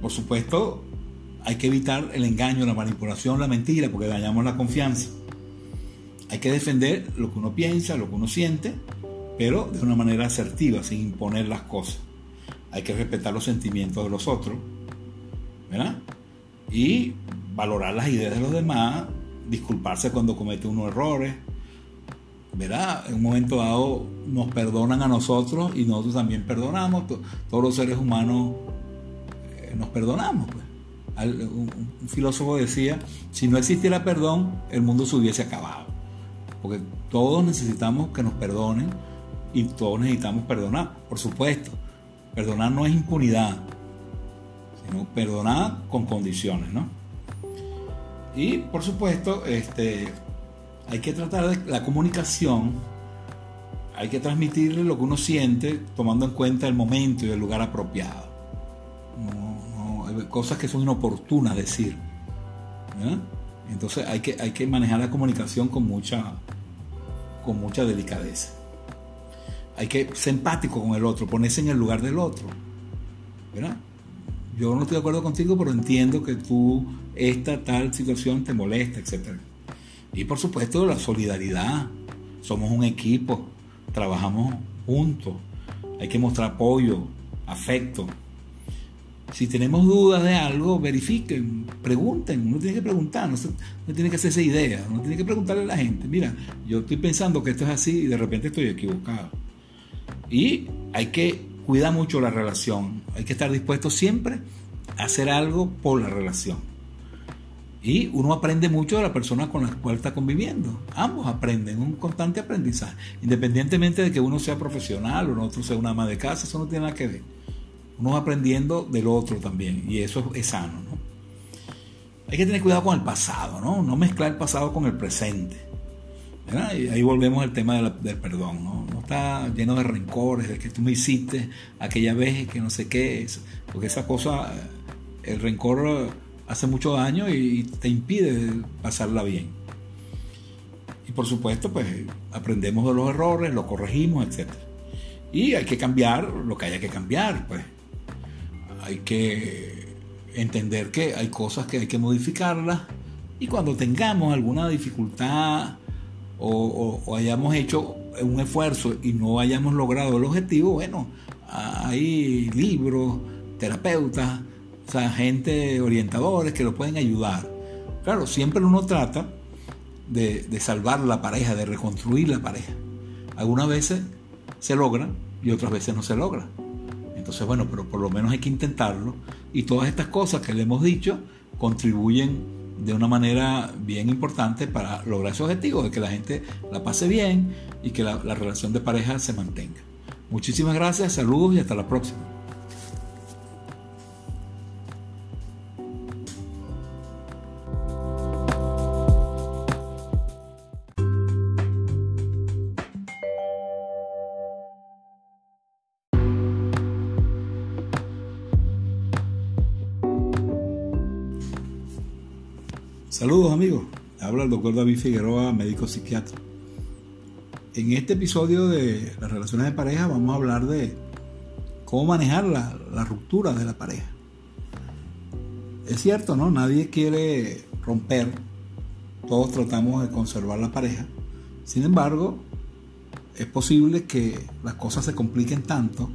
Por supuesto, hay que evitar el engaño, la manipulación, la mentira, porque dañamos la confianza. Hay que defender lo que uno piensa, lo que uno siente, pero de una manera asertiva, sin imponer las cosas. Hay que respetar los sentimientos de los otros, ¿verdad? Y valorar las ideas de los demás, disculparse cuando comete unos errores, ¿verdad? En un momento dado nos perdonan a nosotros y nosotros también perdonamos, todos los seres humanos eh, nos perdonamos. Pues. Un, un filósofo decía, si no existiera perdón, el mundo se hubiese acabado porque todos necesitamos que nos perdonen y todos necesitamos perdonar, por supuesto. Perdonar no es impunidad, sino perdonar con condiciones, ¿no? Y por supuesto, este, hay que tratar de la comunicación, hay que transmitirle lo que uno siente tomando en cuenta el momento y el lugar apropiado. No, hay cosas que son inoportunas decir. Entonces hay que, hay que manejar la comunicación con mucha, con mucha delicadeza. Hay que ser empático con el otro, ponerse en el lugar del otro. Yo no estoy de acuerdo contigo, pero entiendo que tú, esta tal situación te molesta, etc. Y por supuesto la solidaridad. Somos un equipo, trabajamos juntos. Hay que mostrar apoyo, afecto. Si tenemos dudas de algo, verifiquen, pregunten. Uno tiene que preguntar, no, tiene que hacerse idea, uno tiene que preguntarle a la gente. Mira, yo estoy pensando que esto es así y de repente estoy equivocado. Y hay que cuidar mucho la relación. Hay que estar dispuesto siempre a hacer algo por la relación. Y uno aprende mucho de la persona con la cual está conviviendo. Ambos aprenden, un constante aprendizaje. Independientemente de que uno sea profesional o otro sea una ama de casa, eso no tiene nada que ver uno va aprendiendo del otro también, y eso es sano. ¿no? Hay que tener cuidado con el pasado, ¿no? no mezclar el pasado con el presente. Y ahí volvemos al tema del perdón, ¿no? No está lleno de rencores, de que tú me hiciste aquella vez que no sé qué, es, porque esa cosa, el rencor hace mucho daño y te impide pasarla bien. Y por supuesto, pues aprendemos de los errores, lo corregimos, etc. Y hay que cambiar lo que haya que cambiar, pues hay que entender que hay cosas que hay que modificarlas y cuando tengamos alguna dificultad o, hayamos hecho un esfuerzo y no hayamos logrado el objetivo, bueno, hay libros, terapeutas, o sea, gente, orientadores que lo pueden ayudar. Claro, siempre uno trata de, de salvar la pareja, de reconstruir la pareja. Algunas veces se logra y otras veces no se logra. Entonces, bueno, pero por lo menos hay que intentarlo. Y todas estas cosas que le hemos dicho contribuyen de una manera bien importante para lograr ese objetivo, de que la gente la pase bien y que la, la relación de pareja se mantenga. Muchísimas gracias, saludos y hasta la próxima. Habla el doctor David Figueroa, médico psiquiatra. En este episodio de las relaciones de pareja vamos a hablar de cómo manejar la, ruptura de la pareja. Es cierto, ¿no? Nadie quiere romper todos tratamos de conservar la pareja. Sin embargo, es posible que las cosas se compliquen tanto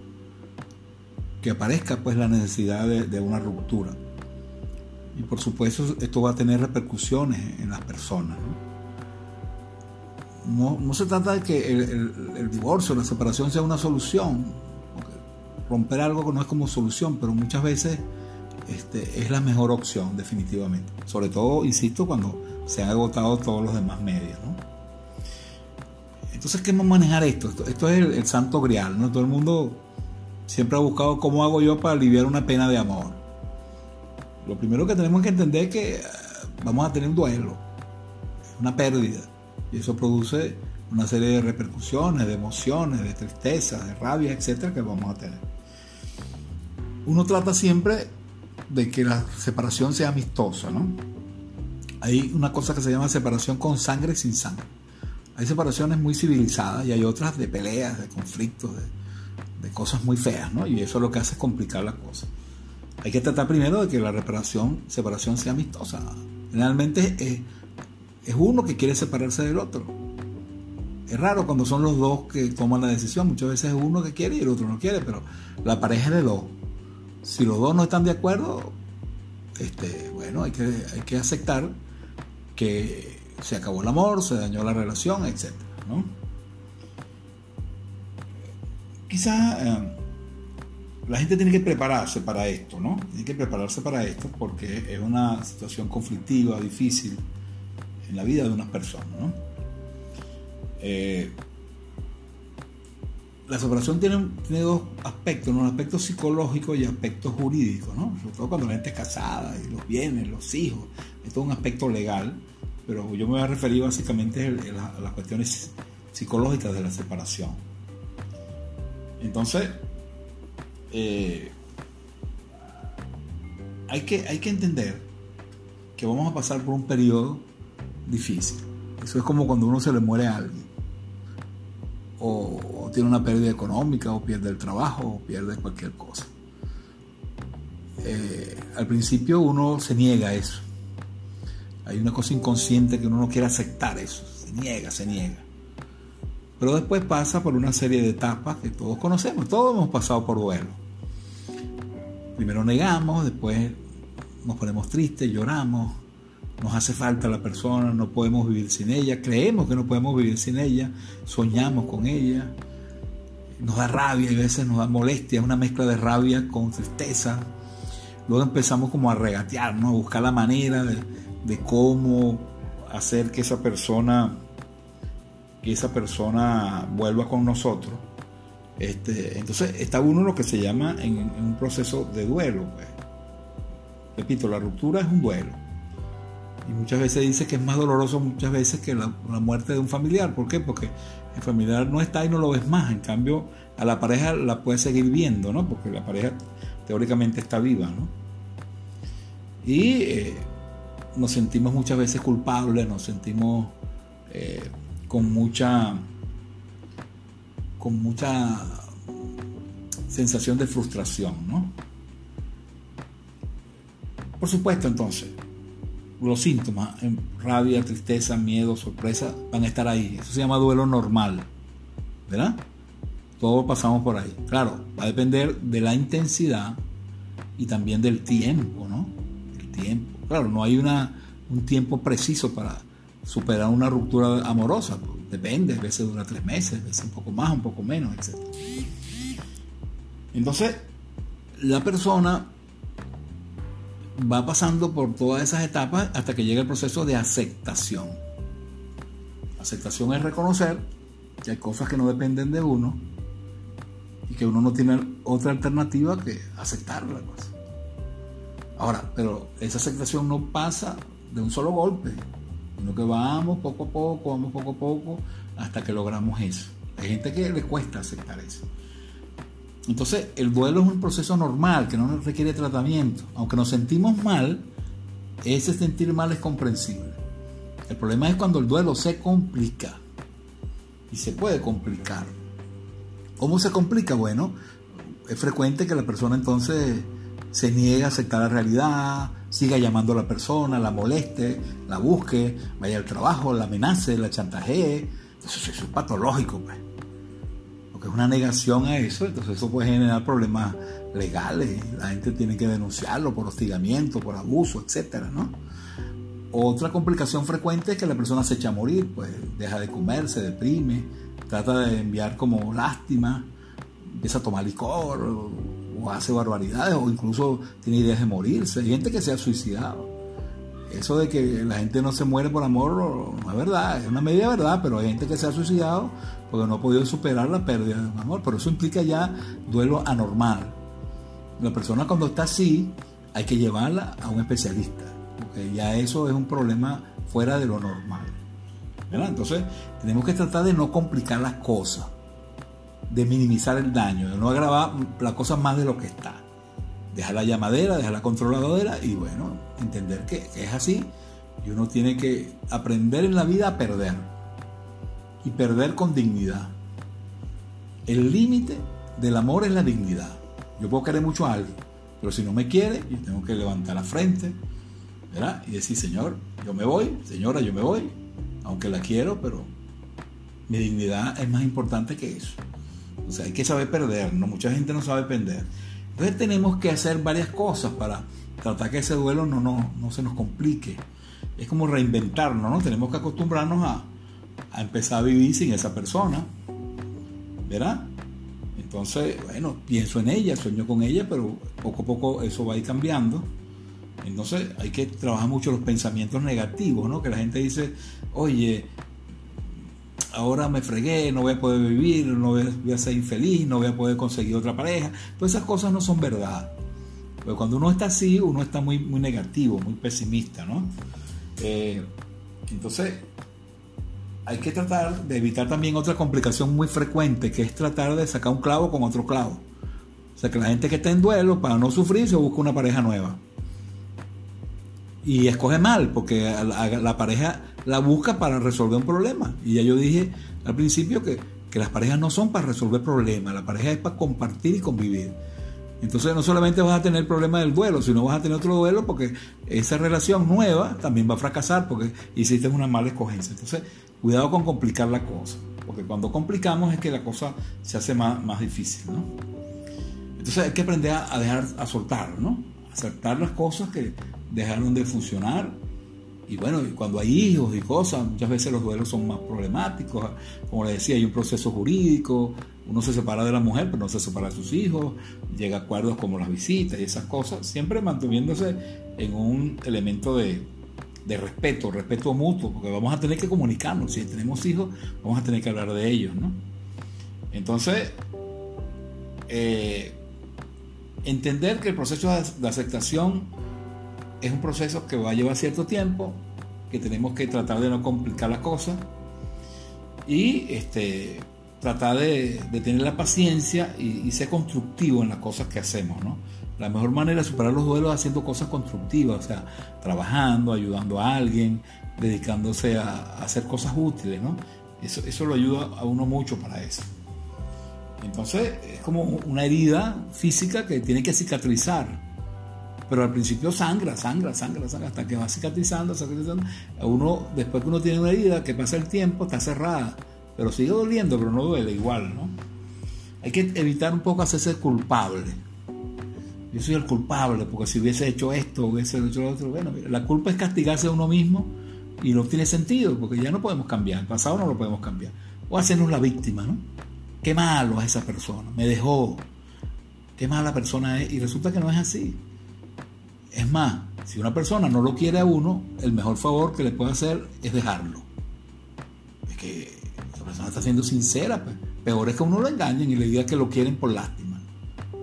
que aparezca pues la necesidad de, una ruptura. Y por supuesto esto va a tener repercusiones en las personas. No, no, se trata de que el, divorcio, la separación sea una solución. Romper algo no es como solución, pero muchas veces este, es la mejor opción definitivamente. Sobre todo, insisto, cuando se han agotado todos los demás medios. Entonces, ¿qué vamos a manejar esto? Esto, es el, santo grial. ¿no? Todo el mundo siempre ha buscado cómo hago yo para aliviar una pena de amor. Lo primero que tenemos que entender es que eh, vamos a tener un duelo, una pérdida. Y eso produce una serie de repercusiones, de emociones, de tristeza, de rabia, etcétera, que vamos a tener. Uno trata siempre de que la separación sea amistosa, ¿no? Hay una cosa que se llama separación con sangre sin sangre. Hay separaciones muy civilizadas y hay otras de peleas, de conflictos, de, cosas muy feas, ¿no? Y eso lo que hace es complicar la cosa. Hay que tratar primero de que la reparación, separación sea amistosa. Generalmente es, es uno que quiere separarse del otro. Es raro cuando son los dos que toman la decisión. Muchas veces es uno que quiere y el otro no quiere, pero la pareja es de dos si los dos no están de acuerdo, este, bueno, hay que, hay que aceptar que se acabó el amor, se dañó la relación, etc. ¿no? Quizá eh, la gente tiene que prepararse para esto, ¿no? Tiene que prepararse para esto porque es una situación conflictiva, difícil en la vida de una persona, ¿no? Eh, la separación tiene, tiene dos aspectos, un aspecto psicológico y aspecto jurídico, ¿no? sobre todo cuando la gente es casada y los bienes, los hijos, es todo un aspecto legal, pero yo me voy a referir básicamente a, las cuestiones psicológicas de la separación. Entonces, eh, hay, que, hay que entender que vamos a pasar por un periodo difícil. Eso es como cuando uno se le muere a alguien o, tiene una pérdida económica o pierde el trabajo o pierde cualquier cosa. Eh, al principio uno se niega a eso. Hay una cosa inconsciente que uno no quiere aceptar eso. Se niega, se niega. Pero después pasa por una serie de etapas que todos conocemos. Todos hemos pasado por duelo. Primero negamos, después nos ponemos tristes, lloramos, nos hace falta la persona, no podemos vivir sin ella, creemos que no podemos vivir sin ella, soñamos con ella, nos da rabia y a veces nos da molestia, es una mezcla de rabia con tristeza. Luego empezamos como a regatear, a buscar la manera de, cómo hacer que esa persona que esa persona vuelva con nosotros. Este, entonces está uno lo que se llama en, un proceso de duelo. Pues. Repito, la ruptura es un duelo y muchas veces dice que es más doloroso muchas veces que la, muerte de un familiar. ¿Por qué? Porque el familiar no está y no lo ves más. En cambio, a la pareja la puedes seguir viendo, ¿no? Porque la pareja teóricamente está viva, ¿no? Y eh, nos sentimos muchas veces culpables, nos sentimos eh, con mucha con mucha sensación de frustración, ¿no? Por supuesto, entonces, los síntomas, rabia, tristeza, miedo, sorpresa, van a estar ahí. Eso se llama duelo normal, ¿verdad? Todos pasamos por ahí. Claro, va a depender de la intensidad y también del tiempo, ¿no? El tiempo. Claro, no hay una, un tiempo preciso para superar una ruptura amorosa. Depende, a veces dura tres meses, a veces un poco más, un poco menos, etc. Entonces, la persona va pasando por todas esas etapas hasta que llega el proceso de aceptación. Aceptación es reconocer que hay cosas que no dependen de uno y que uno no tiene otra alternativa que aceptarlas. Pues. Ahora, pero esa aceptación no pasa de un solo golpe, sino que vamos poco a poco, vamos poco a poco hasta que logramos eso. Hay gente que le cuesta aceptar eso. Entonces, el duelo es un proceso normal que no requiere tratamiento. Aunque nos sentimos mal, ese sentir mal es comprensible. El problema es cuando el duelo se complica. Y se puede complicar. ¿Cómo se complica? Bueno, es frecuente que la persona entonces se niegue a aceptar la realidad, siga llamando a la persona, la moleste, la busque, vaya al trabajo, la amenace, la chantajee. Eso, es patológico, pues. Porque es una negación a eso, entonces eso puede generar problemas legales. La gente tiene que denunciarlo por hostigamiento, por abuso, etcétera, ¿no? Otra complicación frecuente es que la persona se echa a morir, pues deja de comer, se deprime, trata de enviar como lástima, empieza a tomar licor o, hace barbaridades o incluso tiene ideas de morirse. Hay gente que se ha suicidado. Eso de que la gente no se muere por amor no es verdad, es una media verdad, pero hay gente que se ha suicidado porque no ha podido superar la pérdida de un amor. Pero eso implica ya duelo anormal. La persona cuando está así hay que llevarla a un especialista ya eso es un problema fuera de lo normal. Entonces, tenemos que tratar de no complicar las cosas, de minimizar el daño, de no agravar la cosa más de lo que está. Dejar la llamadera, dejar la controladora y bueno, entender que es así. Y uno tiene que aprender en la vida a perder. Y perder con dignidad. El límite del amor es la dignidad. Yo puedo querer mucho a alguien, pero si no me quiere, yo tengo que levantar la frente, y decir, Señor, yo me voy, señora, yo me voy, aunque la quiero, pero mi dignidad es más importante que eso. O sea, hay que saber perder, ¿no? Mucha gente no sabe perder. Entonces tenemos que hacer varias cosas para tratar que ese duelo no, no, no se nos complique. Es como reinventarnos, ¿no? Tenemos que acostumbrarnos a, a empezar a vivir sin esa persona, ¿verdad? Entonces, bueno, pienso en ella, sueño con ella, pero poco a poco eso va a ir cambiando. Entonces hay que trabajar mucho los pensamientos negativos, ¿no? Que la gente dice, oye, ahora me fregué, no voy a poder vivir, no voy a, ser infeliz, no voy a poder conseguir otra pareja. Todas esas cosas no son verdad. Pero cuando uno está así, uno está muy, muy negativo, muy pesimista, ¿no? Eh, entonces, hay que tratar de evitar también otra complicación muy frecuente, que es tratar de sacar un clavo con otro clavo. O sea, que la gente que está en duelo, para no sufrir, se busca una pareja nueva y escoge mal, porque la, pareja la busca para resolver un problema. Y ya yo dije al principio que, que las parejas no son para resolver problemas, la pareja es para compartir y convivir. Entonces no solamente vas a tener el problema del duelo, sino vas a tener otro duelo porque esa relación nueva también va a fracasar porque hiciste una mala escogencia. Entonces, cuidado con complicar la cosa, porque cuando complicamos es que la cosa se hace más, más difícil, ¿no? Entonces hay que aprender a, dejar, a soltar, ¿no? Aceptar las cosas que dejaron de funcionar. Y bueno, cuando hay hijos y cosas, muchas veces los duelos son más problemáticos. Como le decía, hay un proceso jurídico, uno se separa de la mujer, pero no se separa de sus hijos, llega a acuerdos como las visitas y esas cosas, siempre manteniéndose en un elemento de, de respeto, respeto mutuo, porque vamos a tener que comunicarnos. Si tenemos hijos, vamos a tener que hablar de ellos, ¿no? Entonces, eh, entender que el proceso de aceptación es un proceso que va a llevar cierto tiempo, que tenemos que tratar de no complicar las cosas y este, tratar de, tener la paciencia y, ser constructivo en las cosas que hacemos. ¿no? La mejor manera de superar los duelos es haciendo cosas constructivas, o sea, trabajando, ayudando a alguien, dedicándose a, hacer cosas útiles. ¿no? Eso, eso lo ayuda a uno mucho para eso. Entonces es como una herida física que tiene que cicatrizar pero al principio sangra, sangra, sangra, sangra, hasta que va cicatrizando, cicatrizando. Uno, después que uno tiene una herida, que pasa el tiempo, está cerrada, pero sigue doliendo, pero no duele igual, ¿no? Hay que evitar un poco hacerse culpable. Yo soy el culpable, porque si hubiese hecho esto, hubiese hecho lo otro, bueno, la culpa es castigarse a uno mismo y no tiene sentido, porque ya no podemos cambiar, el pasado no lo podemos cambiar. O hacernos la víctima, ¿no? Qué malo es esa persona, me dejó, qué mala persona es, y resulta que no es así. Es más, si una persona no lo quiere a uno, el mejor favor que le puede hacer es dejarlo. Es que esa persona está siendo sincera. Pues. Peor es que uno lo engañen y le diga que lo quieren por lástima.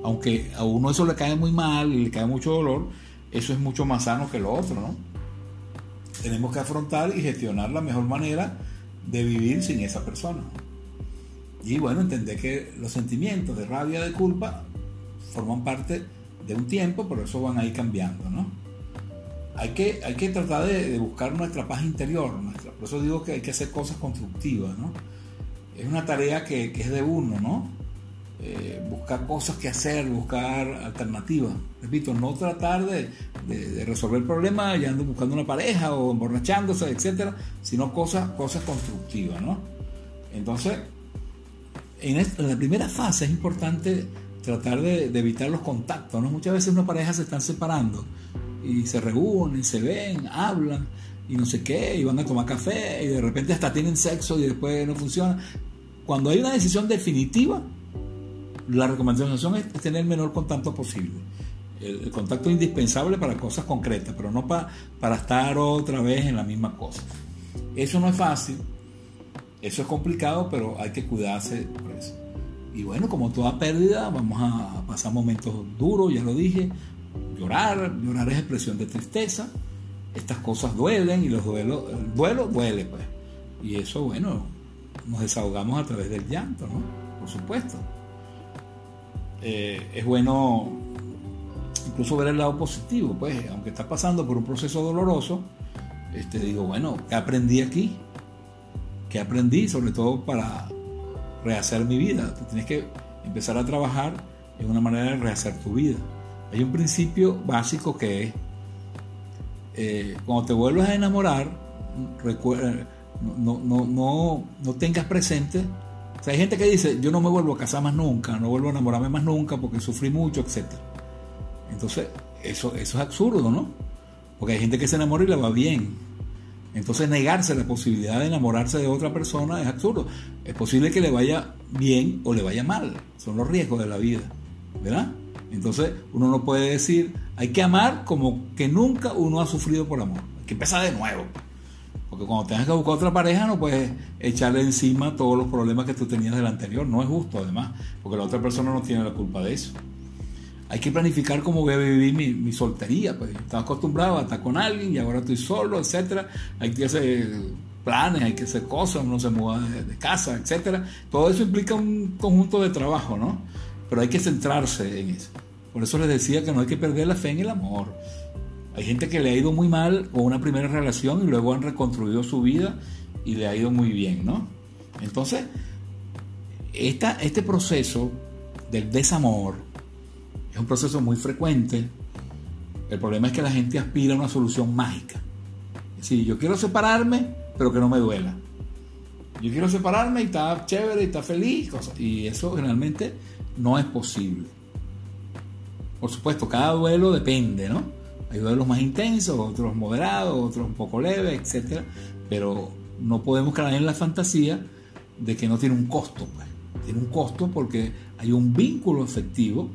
Aunque a uno eso le cae muy mal y le cae mucho dolor, eso es mucho más sano que lo otro, ¿no? Tenemos que afrontar y gestionar la mejor manera de vivir sin esa persona. Y bueno, entender que los sentimientos de rabia, de culpa, forman parte de un tiempo, pero eso van a ir cambiando, ¿no? Hay que, hay que tratar de, buscar nuestra paz interior, por eso digo que hay que hacer cosas constructivas, ¿no? Es una tarea que, es de uno, ¿no? eh, buscar cosas que hacer, buscar alternativas. Repito, no tratar de, resolver el problema ya ando buscando una pareja o emborrachándose, etcétera, sino cosas, cosas constructivas, ¿no? Entonces, en, la primera fase es importante tratar de, evitar los contactos, ¿no? Muchas veces una pareja se están separando y se reúnen, se ven, hablan y no sé qué, y van a tomar café y de repente hasta tienen sexo y después no funciona. Cuando hay una decisión definitiva, la recomendación es tener el menor contacto posible. El, contacto indispensable para cosas concretas, pero no para estar otra vez en la misma cosa. Eso no es fácil, eso es complicado, pero hay que cuidarse por eso. Y bueno, como toda pérdida, vamos a pasar momentos duros, ya lo dije, llorar, llorar es expresión de tristeza, estas cosas duelen y los duelos, el duelo duele pues. Y eso, bueno, nos desahogamos a través del llanto, ¿no? Por supuesto. Eh, es bueno incluso ver el lado positivo, pues, aunque está pasando por un proceso doloroso, este, digo, bueno, ¿qué aprendí aquí? ¿Qué aprendí? Sobre todo para rehacer mi vida. Tú tienes que empezar a trabajar en una manera de rehacer tu vida. Hay un principio básico que es, eh, cuando te vuelvas a enamorar, recuerda, no, no, no, no tengas presente o sea, hay gente que dice, yo no me vuelvo a casar más nunca, no vuelvo a enamorarme más nunca porque sufrí mucho, etc. Entonces, eso, eso es absurdo, ¿no? Porque hay gente que se enamora y le va bien. Entonces, negarse la posibilidad de enamorarse de otra persona es absurdo. Es posible que le vaya bien o le vaya mal. Son los riesgos de la vida, ¿verdad? Entonces, uno no puede decir, hay que amar como que nunca uno ha sufrido por amor. Hay que empezar de nuevo. Porque cuando tengas que buscar otra pareja no puedes echarle encima todos los problemas que tú tenías del anterior. No es justo además, porque la otra persona no tiene la culpa de eso. Hay que planificar cómo voy a vivir mi, soltería. Pues estaba acostumbrado a estar con alguien y ahora estoy solo, etcétera. Hay que hacer planes, hay que hacer cosas, uno se muda de, casa, etcétera. Todo eso implica un conjunto de trabajo, ¿no? Pero hay que centrarse en eso. Por eso les decía que no hay que perder la fe en el amor. Hay gente que le ha ido muy mal con una primera relación y luego han reconstruido su vida y le ha ido muy bien, ¿no? Entonces, esta, este proceso del desamor es un proceso muy frecuente. El problema es que la gente aspira a una solución mágica. Es decir, yo quiero separarme, pero que no me duela. Yo quiero separarme y está chévere y está feliz. Y eso generalmente no es posible. Por supuesto, cada duelo depende, ¿no? Hay duelos más intensos, otros moderados, otros un poco leves, etc. Pero no podemos caer en la fantasía de que no tiene un costo. Pues. Tiene un costo porque hay un vínculo efectivo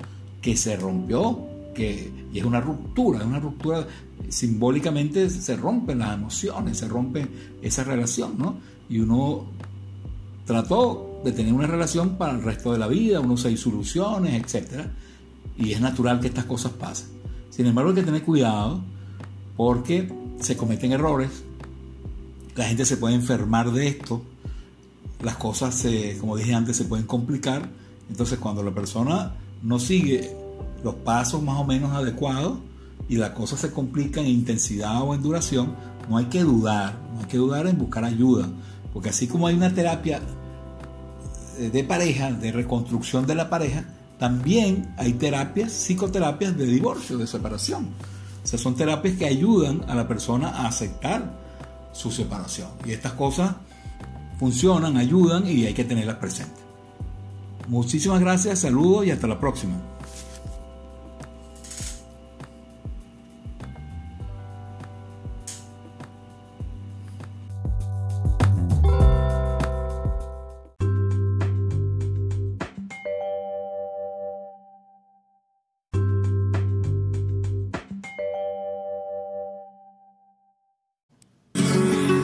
que se rompió, que, y es una ruptura, es una ruptura simbólicamente se rompen las emociones, se rompe esa relación, ¿no? Y uno trató de tener una relación para el resto de la vida, uno se soluciones, etc. Y es natural que estas cosas pasen. Sin embargo, hay que tener cuidado porque se cometen errores, la gente se puede enfermar de esto, las cosas, como dije antes, se pueden complicar. Entonces, cuando la persona no sigue los pasos más o menos adecuados y la cosa se complica en intensidad o en duración, no hay que dudar, no hay que dudar en buscar ayuda, porque así como hay una terapia de pareja, de reconstrucción de la pareja, también hay terapias, psicoterapias de divorcio, de separación. O sea, son terapias que ayudan a la persona a aceptar su separación. Y estas cosas funcionan, ayudan y hay que tenerlas presentes. Muchísimas gracias, saludos y hasta la próxima.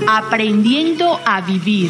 Aprendiendo a Vivir,